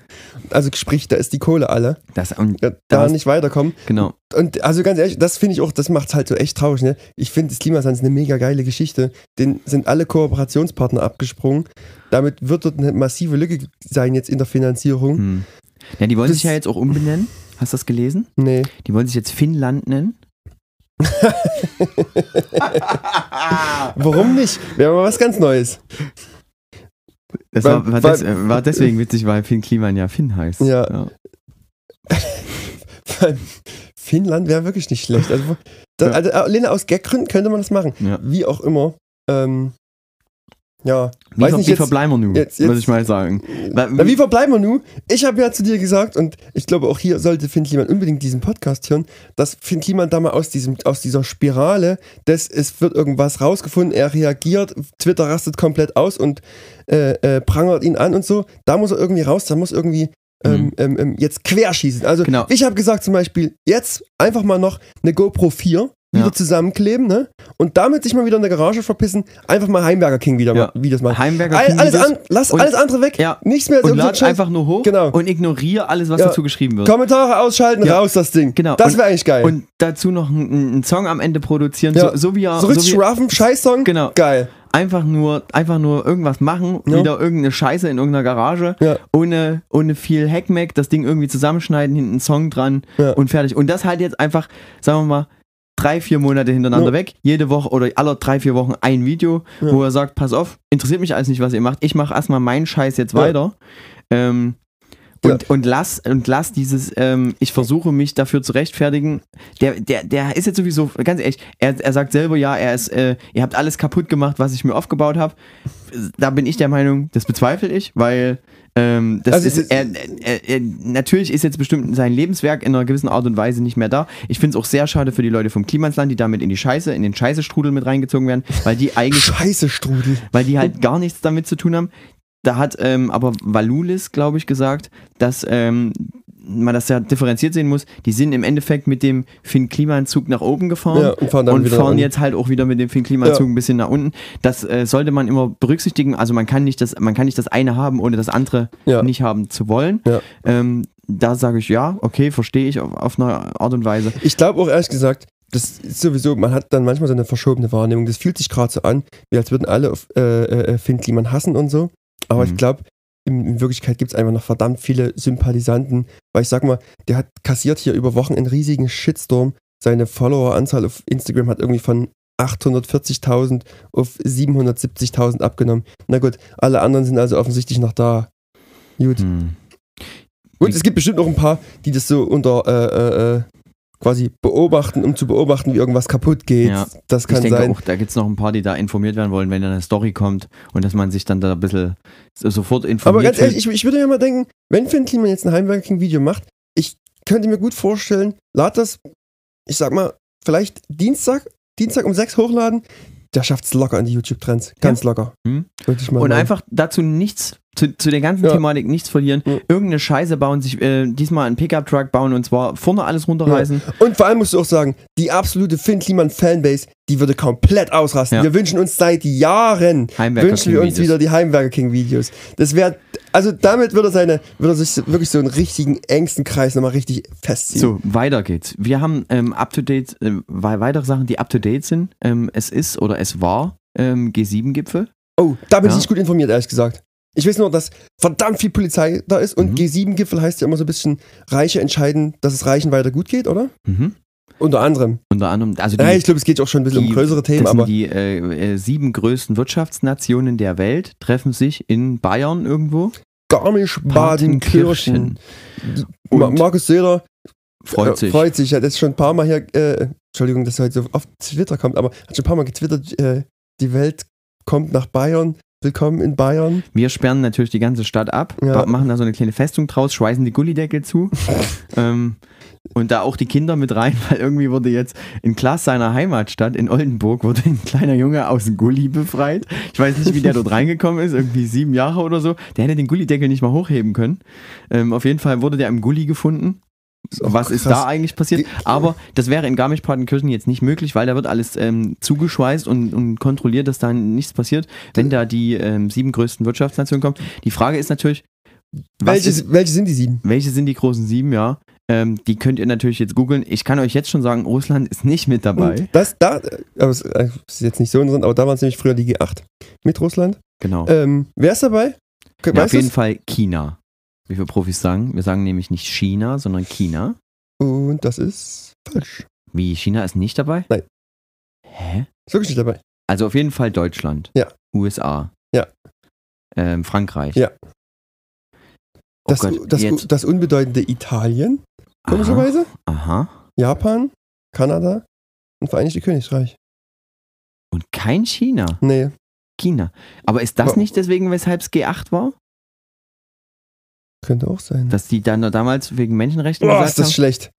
Also sprich, da ist die Kohle alle, das, und, Da da hast- nicht weiterkommen. genau. Und also ganz ehrlich, das finde ich auch, das macht es halt so echt traurig. Ne? Ich finde, das Klimasland ist eine mega geile Geschichte. Den sind alle Kooperationspartner abgesprungen. Damit wird dort eine massive Lücke sein jetzt in der Finanzierung. Hm. Ja, die wollen Das- sich ja jetzt auch umbenennen. Hast du das gelesen? Nee. Die wollen sich jetzt Finnland nennen. Warum nicht? Wäre mal was ganz Neues. Das war, war, des, war deswegen witzig, weil Finn Kliman ja Finn heißt. Ja. Finnland wäre wirklich nicht schlecht. Also, da, Ja. also alleine aus Gaggründen könnte man das machen. Ja. Wie auch immer. Ähm, ja. Wie, Weiß nicht, wie jetzt- verbleiben wir nun, jetzt- muss jetzt- ich mal sagen. Na, wie verbleiben wir nun? Ich habe ja zu dir gesagt, und ich glaube auch hier sollte Finn Kliman unbedingt diesen Podcast hören, dass Finn Kliman da mal aus, diesem, aus dieser Spirale, des, es wird irgendwas rausgefunden, er reagiert, Twitter rastet komplett aus und äh, äh, prangert ihn an und so. Da muss er irgendwie raus, da muss irgendwie ähm, Mhm. ähm, ähm, jetzt querschießen. Also Genau. ich habe gesagt zum Beispiel, jetzt einfach mal noch eine GoPro 4 wieder Ja. zusammenkleben, ne? Und damit sich mal wieder in der Garage verpissen, einfach mal Heimwerker King wieder Ja. mal, Videos machen. Heimwerker All, King alles an, lass und- alles andere weg. Ja. Nichts mehr und so- so lad Scheiß- einfach nur hoch Genau. und ignoriere alles, was Ja. dazu geschrieben wird. Kommentare ausschalten, raus das Ding. Genau. Das Und- wäre eigentlich geil. Und dazu noch einen, Song am Ende produzieren, so, so wie er so richtig so wie, roughen Scheiß-Song. Genau. Geil. einfach nur einfach nur irgendwas machen, Ja. wieder irgendeine Scheiße in irgendeiner Garage, Ja. ohne ohne viel Hackmack, das Ding irgendwie zusammenschneiden, hinten einen Song dran und fertig. Und das halt jetzt einfach, sagen wir mal, drei, vier Monate hintereinander Ja. weg, jede Woche oder alle drei, vier Wochen ein Video, Ja. wo er sagt, pass auf, interessiert mich alles nicht, was ihr macht, ich mache erstmal meinen Scheiß jetzt Ja. weiter. Ähm, und, und lass und lass dieses, ähm, ich versuche mich dafür zu rechtfertigen. Der, der, der ist jetzt sowieso, ganz ehrlich, er, er sagt selber, ja, er ist, äh, ihr habt alles kaputt gemacht, was ich mir aufgebaut habe. Da bin ich der Meinung, das bezweifle ich, weil ähm, das Also ist, er, er, er, natürlich ist jetzt bestimmt sein Lebenswerk in einer gewissen Art und Weise nicht mehr da. Ich finde es auch sehr schade für die Leute vom Klimasland, die damit in die Scheiße, in den Scheißestrudel mit reingezogen werden, weil die eigentlich Scheiße, Strudel. weil die halt gar nichts damit zu tun haben. Da hat ähm, aber Valulis, glaube ich, gesagt, dass ähm, man das ja differenziert sehen muss. Die sind im Endeffekt mit dem Finn Klimanzug nach oben gefahren Ja, und fahren dann nach fahren jetzt halt auch wieder mit dem Finn Klimanzug Ja. ein bisschen nach unten. Das äh, sollte man immer berücksichtigen. Also man kann nicht das, man kann nicht das eine haben, ohne das andere Ja. nicht haben zu wollen. Ähm, da sage ich ja, okay, verstehe ich auf, auf eine Art und Weise. Ich glaube auch ehrlich gesagt, das ist sowieso, man hat dann manchmal so eine verschobene Wahrnehmung. Das fühlt sich gerade so an, wie als würden alle auf, äh, äh, Finn Kliman hassen und so. Aber Mhm. ich glaube, in, Wirklichkeit gibt es einfach noch verdammt viele Sympathisanten, weil ich sag mal, der hat kassiert hier über Wochen einen riesigen Shitstorm. Seine Followeranzahl auf Instagram hat irgendwie von 840.000 auf 770.000 abgenommen. Na gut, alle anderen sind also offensichtlich noch da. Gut. Hm. Und es gibt bestimmt noch ein paar, die das so unter äh, äh, äh, quasi beobachten, um zu beobachten, wie irgendwas kaputt geht. Ja. Das kann ich denke sein. auch, da gibt es noch ein paar, die da informiert werden wollen, wenn dann eine Story kommt und dass man sich dann da ein bisschen so- sofort informiert. Aber ganz ehrlich, ich, ich würde ja mal denken, wenn Finn Kliman jetzt ein Heimwerking-Video macht, ich könnte mir gut vorstellen, lad das, ich sag mal, vielleicht Dienstag, Dienstag um 6 hochladen, der schafft es locker in die YouTube-Trends. Ganz locker. Hm. Und meinen. einfach dazu nichts, zu, zu der ganzen Ja. Thematik nichts verlieren. Ja. Irgendeine Scheiße bauen, sich äh, diesmal einen Pickup-Truck bauen und zwar vorne alles runterreißen. Und vor allem musst du auch sagen, die absolute Finn Kliman Fanbase, die würde komplett ausrasten. Ja. Wir wünschen uns seit Jahren, wünschen wir uns King-Videos. wieder die Heimwerker King Videos. Das wäre, also damit würde er seine, würde er sich wirklich so einen richtigen engsten Kreis nochmal richtig festziehen. So, weiter geht's. Wir haben ähm, up-to-date, äh, wei- weitere Sachen, die up-to-date sind. Ähm, es ist oder es war ähm, G7-Gipfel. Oh, da bin ich Ja. nicht gut informiert, ehrlich gesagt. Ich weiß nur, dass verdammt viel Polizei da ist und Mhm. G7-Gipfel heißt ja immer so ein bisschen, Reiche entscheiden, dass es Reichen weiter gut geht, oder? Mhm. Unter anderem. Unter anderem, also die, Ja, ich glaube, es geht auch schon ein bisschen die- um größere Themen, aber die äh, äh, sieben größten Wirtschaftsnationen der Welt treffen sich in Bayern irgendwo. Garmisch-Badenkirchen. Ma Markus Söder freut äh, sich. freut sich. Er hat jetzt schon ein paar Mal hier, äh, Entschuldigung, dass er heute so auf Twitter kommt, aber hat schon ein paar Mal getwittert, äh, die Welt kommt nach Bayern, willkommen in Bayern. Wir sperren natürlich die ganze Stadt ab, Ja. machen da so eine kleine Festung draus, schweißen die Gullideckel zu. ähm, und da auch die Kinder mit rein, weil irgendwie wurde jetzt in Klaas seiner Heimatstadt in Oldenburg wurde ein kleiner Junge aus dem Gully befreit. Ich weiß nicht, wie der dort reingekommen ist, irgendwie sieben Jahre oder so. Der hätte den Gullideckel nicht mal hochheben können. Ähm, auf jeden Fall wurde der im Gully gefunden. Was ist da eigentlich passiert? Aber das wäre in Garmisch-Partenkirchen jetzt nicht möglich, weil da wird alles ähm, zugeschweißt und, und kontrolliert, dass da nichts passiert, wenn da die ähm, sieben größten Wirtschaftsnationen kommen. Die Frage ist natürlich, Welche, ist, welche sind die sieben? welche sind die großen sieben, ja? Ähm, die könnt ihr natürlich jetzt googeln. Ich kann euch jetzt schon sagen, Russland ist nicht mit dabei. Das, da, aber es äh, ist jetzt nicht so drin, aber da waren es nämlich früher die G8 mit Russland. Genau. Ähm, wer ist dabei? ja, auf jeden? Fall China. Wie wir Profis sagen. Wir sagen nämlich nicht China, sondern China. Und das ist falsch. Wie, China ist nicht dabei? Nein. Hä? Ist wirklich nicht dabei. Also auf jeden Fall Deutschland. Ja. USA. Ja. Ähm, Frankreich. Ja. Oh Das, Gott, das, jetzt. das unbedeutende Italien, Aha, komischerweise. aha. Japan, Kanada und Vereinigte Königreich. Und kein China. Nee. China. Aber ist das Aber- nicht deswegen, weshalb es G8 war? Könnte auch sein. Dass die dann damals wegen Menschenrechten Boah, ist das haben? schlecht.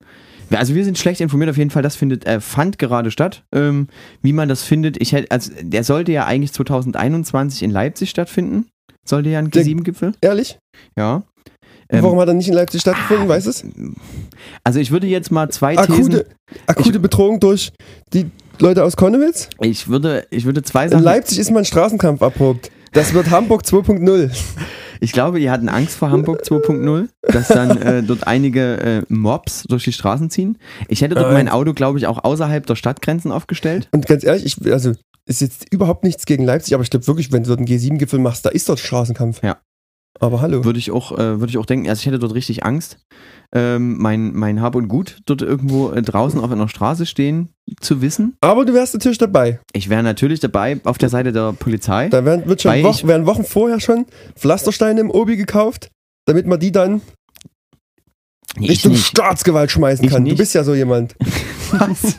Also wir sind schlecht informiert auf jeden Fall. Das findet, äh, fand gerade statt. Ähm, wie man das findet, ich hätte, also der sollte ja eigentlich 2021 in Leipzig stattfinden. Sollte ja ein Der- G7-Gipfel. Ehrlich? Ja. Und Ähm, Warum hat er nicht in Leipzig stattgefunden? Weißt du es? Also ich würde jetzt mal zwei Thesen. Akute, akute Bedrohung durch die Leute aus Konnewitz? Ich würde, ich würde zwei In Sachen. Leipzig ist man Straßenkampf erprobt. Das wird Hamburg 2.0. Ich glaube, die hatten Angst vor Hamburg 2.0, dass dann äh, dort einige äh, Mobs durch die Straßen ziehen. Ich hätte dort Nein. mein Auto, glaube ich, auch außerhalb der Stadtgrenzen aufgestellt. Und ganz ehrlich, ich, also ist jetzt überhaupt nichts gegen Leipzig, aber ich glaube wirklich, wenn du dort einen G7-Gipfel machst, da ist dort Straßenkampf. Ja. Aber hallo. Würde ich auch, äh, würde ich auch denken. Also ich hätte dort richtig Angst, ähm, mein, mein Hab und Gut dort irgendwo äh, draußen auf einer Straße stehen zu wissen. Aber du wärst natürlich dabei. Ich wäre natürlich dabei auf der Seite der Polizei. Da werden, wird schon Wochen, werden Wochen vorher schon Pflastersteine im Obi gekauft, damit man die dann Richtung nicht. Staatsgewalt schmeißen Ich kann. Du nicht. bist ja so jemand. Was?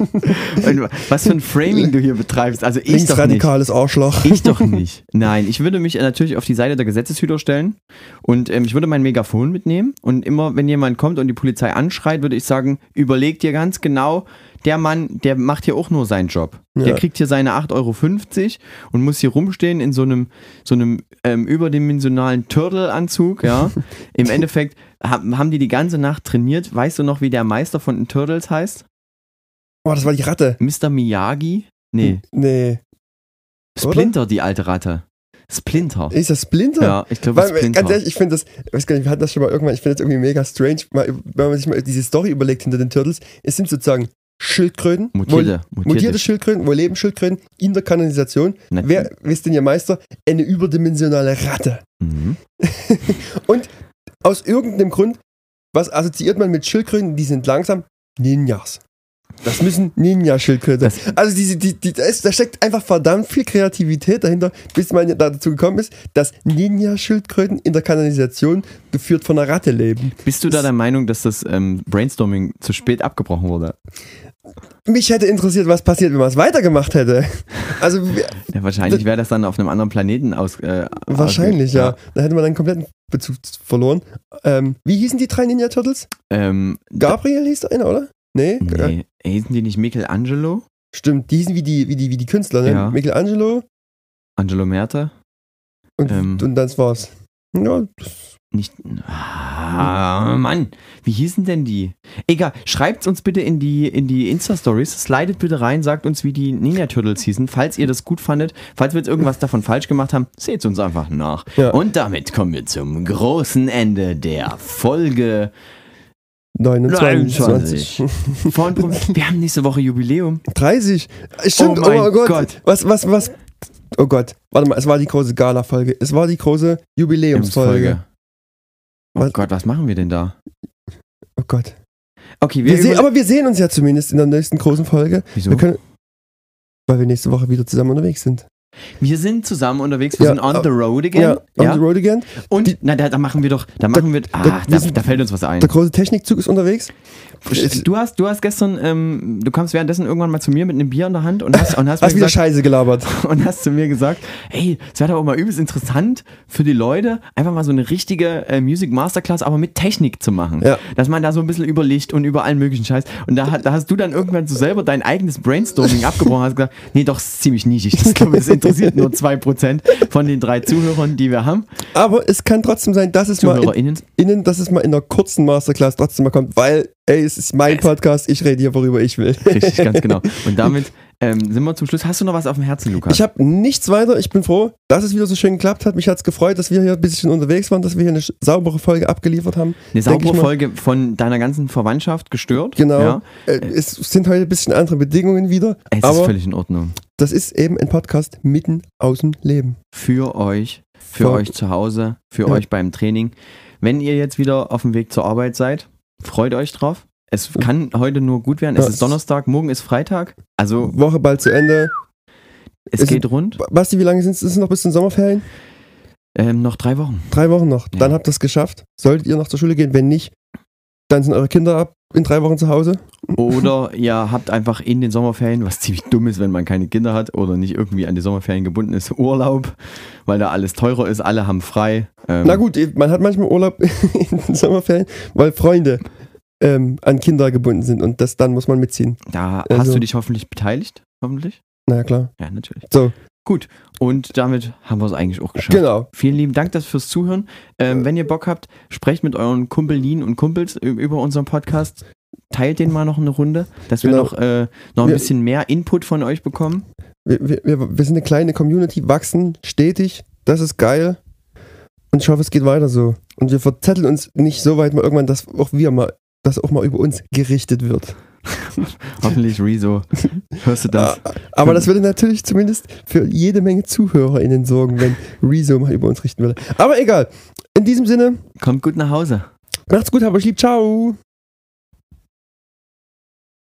Was für ein Framing du hier betreibst. Also ich doch nicht. Linksradikales Arschloch. Ich doch nicht. Nein, ich würde mich natürlich auf die Seite der Gesetzeshüter stellen und ähm, ich würde mein Megafon mitnehmen und immer, wenn jemand kommt und die Polizei anschreit, würde ich sagen, überleg dir ganz genau, der Mann, der macht hier auch nur seinen Job. Der Ja. kriegt hier seine 8,50 Euro und muss hier rumstehen in so einem, so einem ähm, überdimensionalen Turtle-Anzug, ja. Im Endeffekt haben, die die ganze Nacht trainiert. Weißt du noch, wie der Meister von den Turtles heißt? Oh, das war die Ratte. Mr. Miyagi? Nee, Nee. Oder? Splinter, die alte Ratte. Splinter. Ist das Splinter? Ja, ich glaube, Splinter. ganz ehrlich, ich finde das, ich weiß gar nicht, wir hatten das schon mal irgendwann, ich finde das irgendwie mega strange, mal, wenn man sich mal diese Story überlegt hinter den Turtles. Es sind sozusagen Schildkröten, Mutierte, wo, mutierte mutierte Schildkröten, wo leben Schildkröten in der Kanalisation. Na- Wer ist denn ihr Meister? Eine überdimensionale Ratte. Mhm. Und aus irgendeinem Grund, was assoziiert man mit Schildkröten? Die sind langsam Ninjas. Das müssen Ninja-Schildkröten sein. Also diese, die, die, da, ist, da steckt einfach verdammt viel Kreativität dahinter, bis man dazu gekommen ist, dass Ninja-Schildkröten in der Kanalisation geführt von einer Ratte leben. Bist du da der Meinung, dass das ähm, Brainstorming zu spät abgebrochen wurde? Mich hätte interessiert, was passiert, wenn man es weitergemacht hätte. Also Ja, wahrscheinlich wäre das dann auf einem anderen Planeten aus. Äh, wahrscheinlich, ausge- ja. Da hätte man einen kompletten Bezug verloren. Ähm, wie hießen die drei Ninja-Turtles? Ähm, Gabriel hieß der eine, oder? Nee? Nee, hießen die nicht Michelangelo? Stimmt, die hießen wie die, wie die, wie die Künstler, ne? Ja. Michelangelo Angelo Merte? und, Ähm. und das war's. Ja, das, Nicht. Ah, Mann, wie hießen denn die? Egal, schreibt uns bitte in die, in die Insta-Stories, slidet bitte rein, sagt uns, wie die Ninja Turtles hießen, falls ihr das gut fandet. Falls wir jetzt irgendwas davon falsch gemacht haben, seht uns einfach nach. Ja. Und damit kommen wir zum großen Ende der Folge 29. 29. von Pro- Wir haben nächste Woche Jubiläum. 30. Stimmt, Oh oh mein mein Gott. Gott. Was, was, was, Oh Gott, warte mal, es war die große Gala-Folge. Es war die große Jubiläumsfolge. Oh Was- Gott, was machen wir denn da? Oh Gott. Okay, wir, Wir sehen, aber wir sehen uns ja zumindest in der nächsten großen Folge. Wieso? Wir können, weil wir nächste Woche wieder zusammen unterwegs sind. Wir sind zusammen unterwegs, wir Ja, sind on äh, the road again. Ja, on the road again. Und Die- na, da, da machen wir doch, da machen wir, ah, wir da, sind- da fällt uns was ein. Der große Technikzug ist unterwegs. Du hast, du hast gestern, ähm, du kamst währenddessen irgendwann mal zu mir mit einem Bier in der Hand und hast, und hast, Hast mir wieder gesagt, Scheiße gelabert. und hast zu mir gesagt, ey, es wäre doch auch mal übelst interessant für die Leute, einfach mal so eine richtige äh, Music Masterclass, aber mit Technik zu machen. Ja. Dass man da so ein bisschen über Licht und über allen möglichen Scheiß. Und da, da hast du dann irgendwann so selber dein eigenes Brainstorming abgebrochen und hast gesagt, nee, doch, ist ziemlich nischig. Das, glaube ich, das interessiert nur 2% von den drei Zuhörern, die wir haben. Aber es kann trotzdem sein, dass es mal in, innen, dass es mal in einer kurzen Masterclass trotzdem mal kommt, weil, ey, es ist mein Podcast, ich rede hier, worüber ich will. Richtig, ganz genau. Und damit ähm, sind wir zum Schluss. Hast du noch was auf dem Herzen, Lukas? Ich habe nichts weiter. Ich bin froh, dass es wieder so schön geklappt hat. Mich hat es gefreut, dass wir hier ein bisschen unterwegs waren, dass wir hier eine saubere Folge abgeliefert haben. eine saubere. Folge von deiner ganzen Verwandtschaft gestört. Genau. Ja. Äh, es sind heute ein bisschen andere Bedingungen wieder. Es ist völlig in Ordnung. das ist eben ein Podcast mitten aus dem Leben. Für euch, für Voll. euch zu Hause, für Ja. euch beim Training. Wenn ihr jetzt wieder auf dem Weg zur Arbeit seid, freut euch drauf. Es kann heute nur gut werden. Es ist Donnerstag, morgen ist Freitag. Also Woche bald zu Ende. es es geht rund. Basti, wie lange sind es? Ist es noch bis zum Sommerferien? Ähm, noch drei Wochen. Drei Wochen noch. Ja. Dann habt ihr es geschafft. Solltet ihr noch zur Schule gehen? Wenn nicht, dann sind eure Kinder ab in drei Wochen zu Hause. Oder ihr habt einfach in den Sommerferien, was ziemlich dumm ist, wenn man keine Kinder hat oder nicht irgendwie an die Sommerferien gebunden ist, Urlaub, weil da alles teurer ist, alle haben frei. Ähm, Na gut, man hat manchmal Urlaub in den Sommerferien, weil Freunde ähm, an Kinder gebunden sind und das dann muss man mitziehen. Da Also- hast du dich hoffentlich beteiligt. Hoffentlich. Na ja, klar. Ja, natürlich. So, Gut. Und damit haben wir es eigentlich auch geschafft. genau. Vielen lieben Dank das fürs Zuhören. Ähm, wenn ihr Bock habt, sprecht mit euren Kumpelinen und Kumpels über unseren Podcast. Teilt den mal noch eine Runde, dass wir Genau. noch, äh, noch ein Wir- bisschen mehr Input von euch bekommen. Wir, wir, wir wir sind eine kleine Community, wachsen stetig. Das ist geil. Und ich hoffe, es geht weiter so. Und wir verzetteln uns nicht so weit mal irgendwann, dass auch wir mal, dass auch mal über uns gerichtet wird. Hoffentlich, Rezo. Hörst du das? Ah, Aber das würde natürlich zumindest für jede Menge ZuhörerInnen sorgen, wenn Rezo mal über uns richten würde. Aber egal. In diesem Sinne, Kommt gut nach Hause. macht's gut, habt euch lieb. Ciao.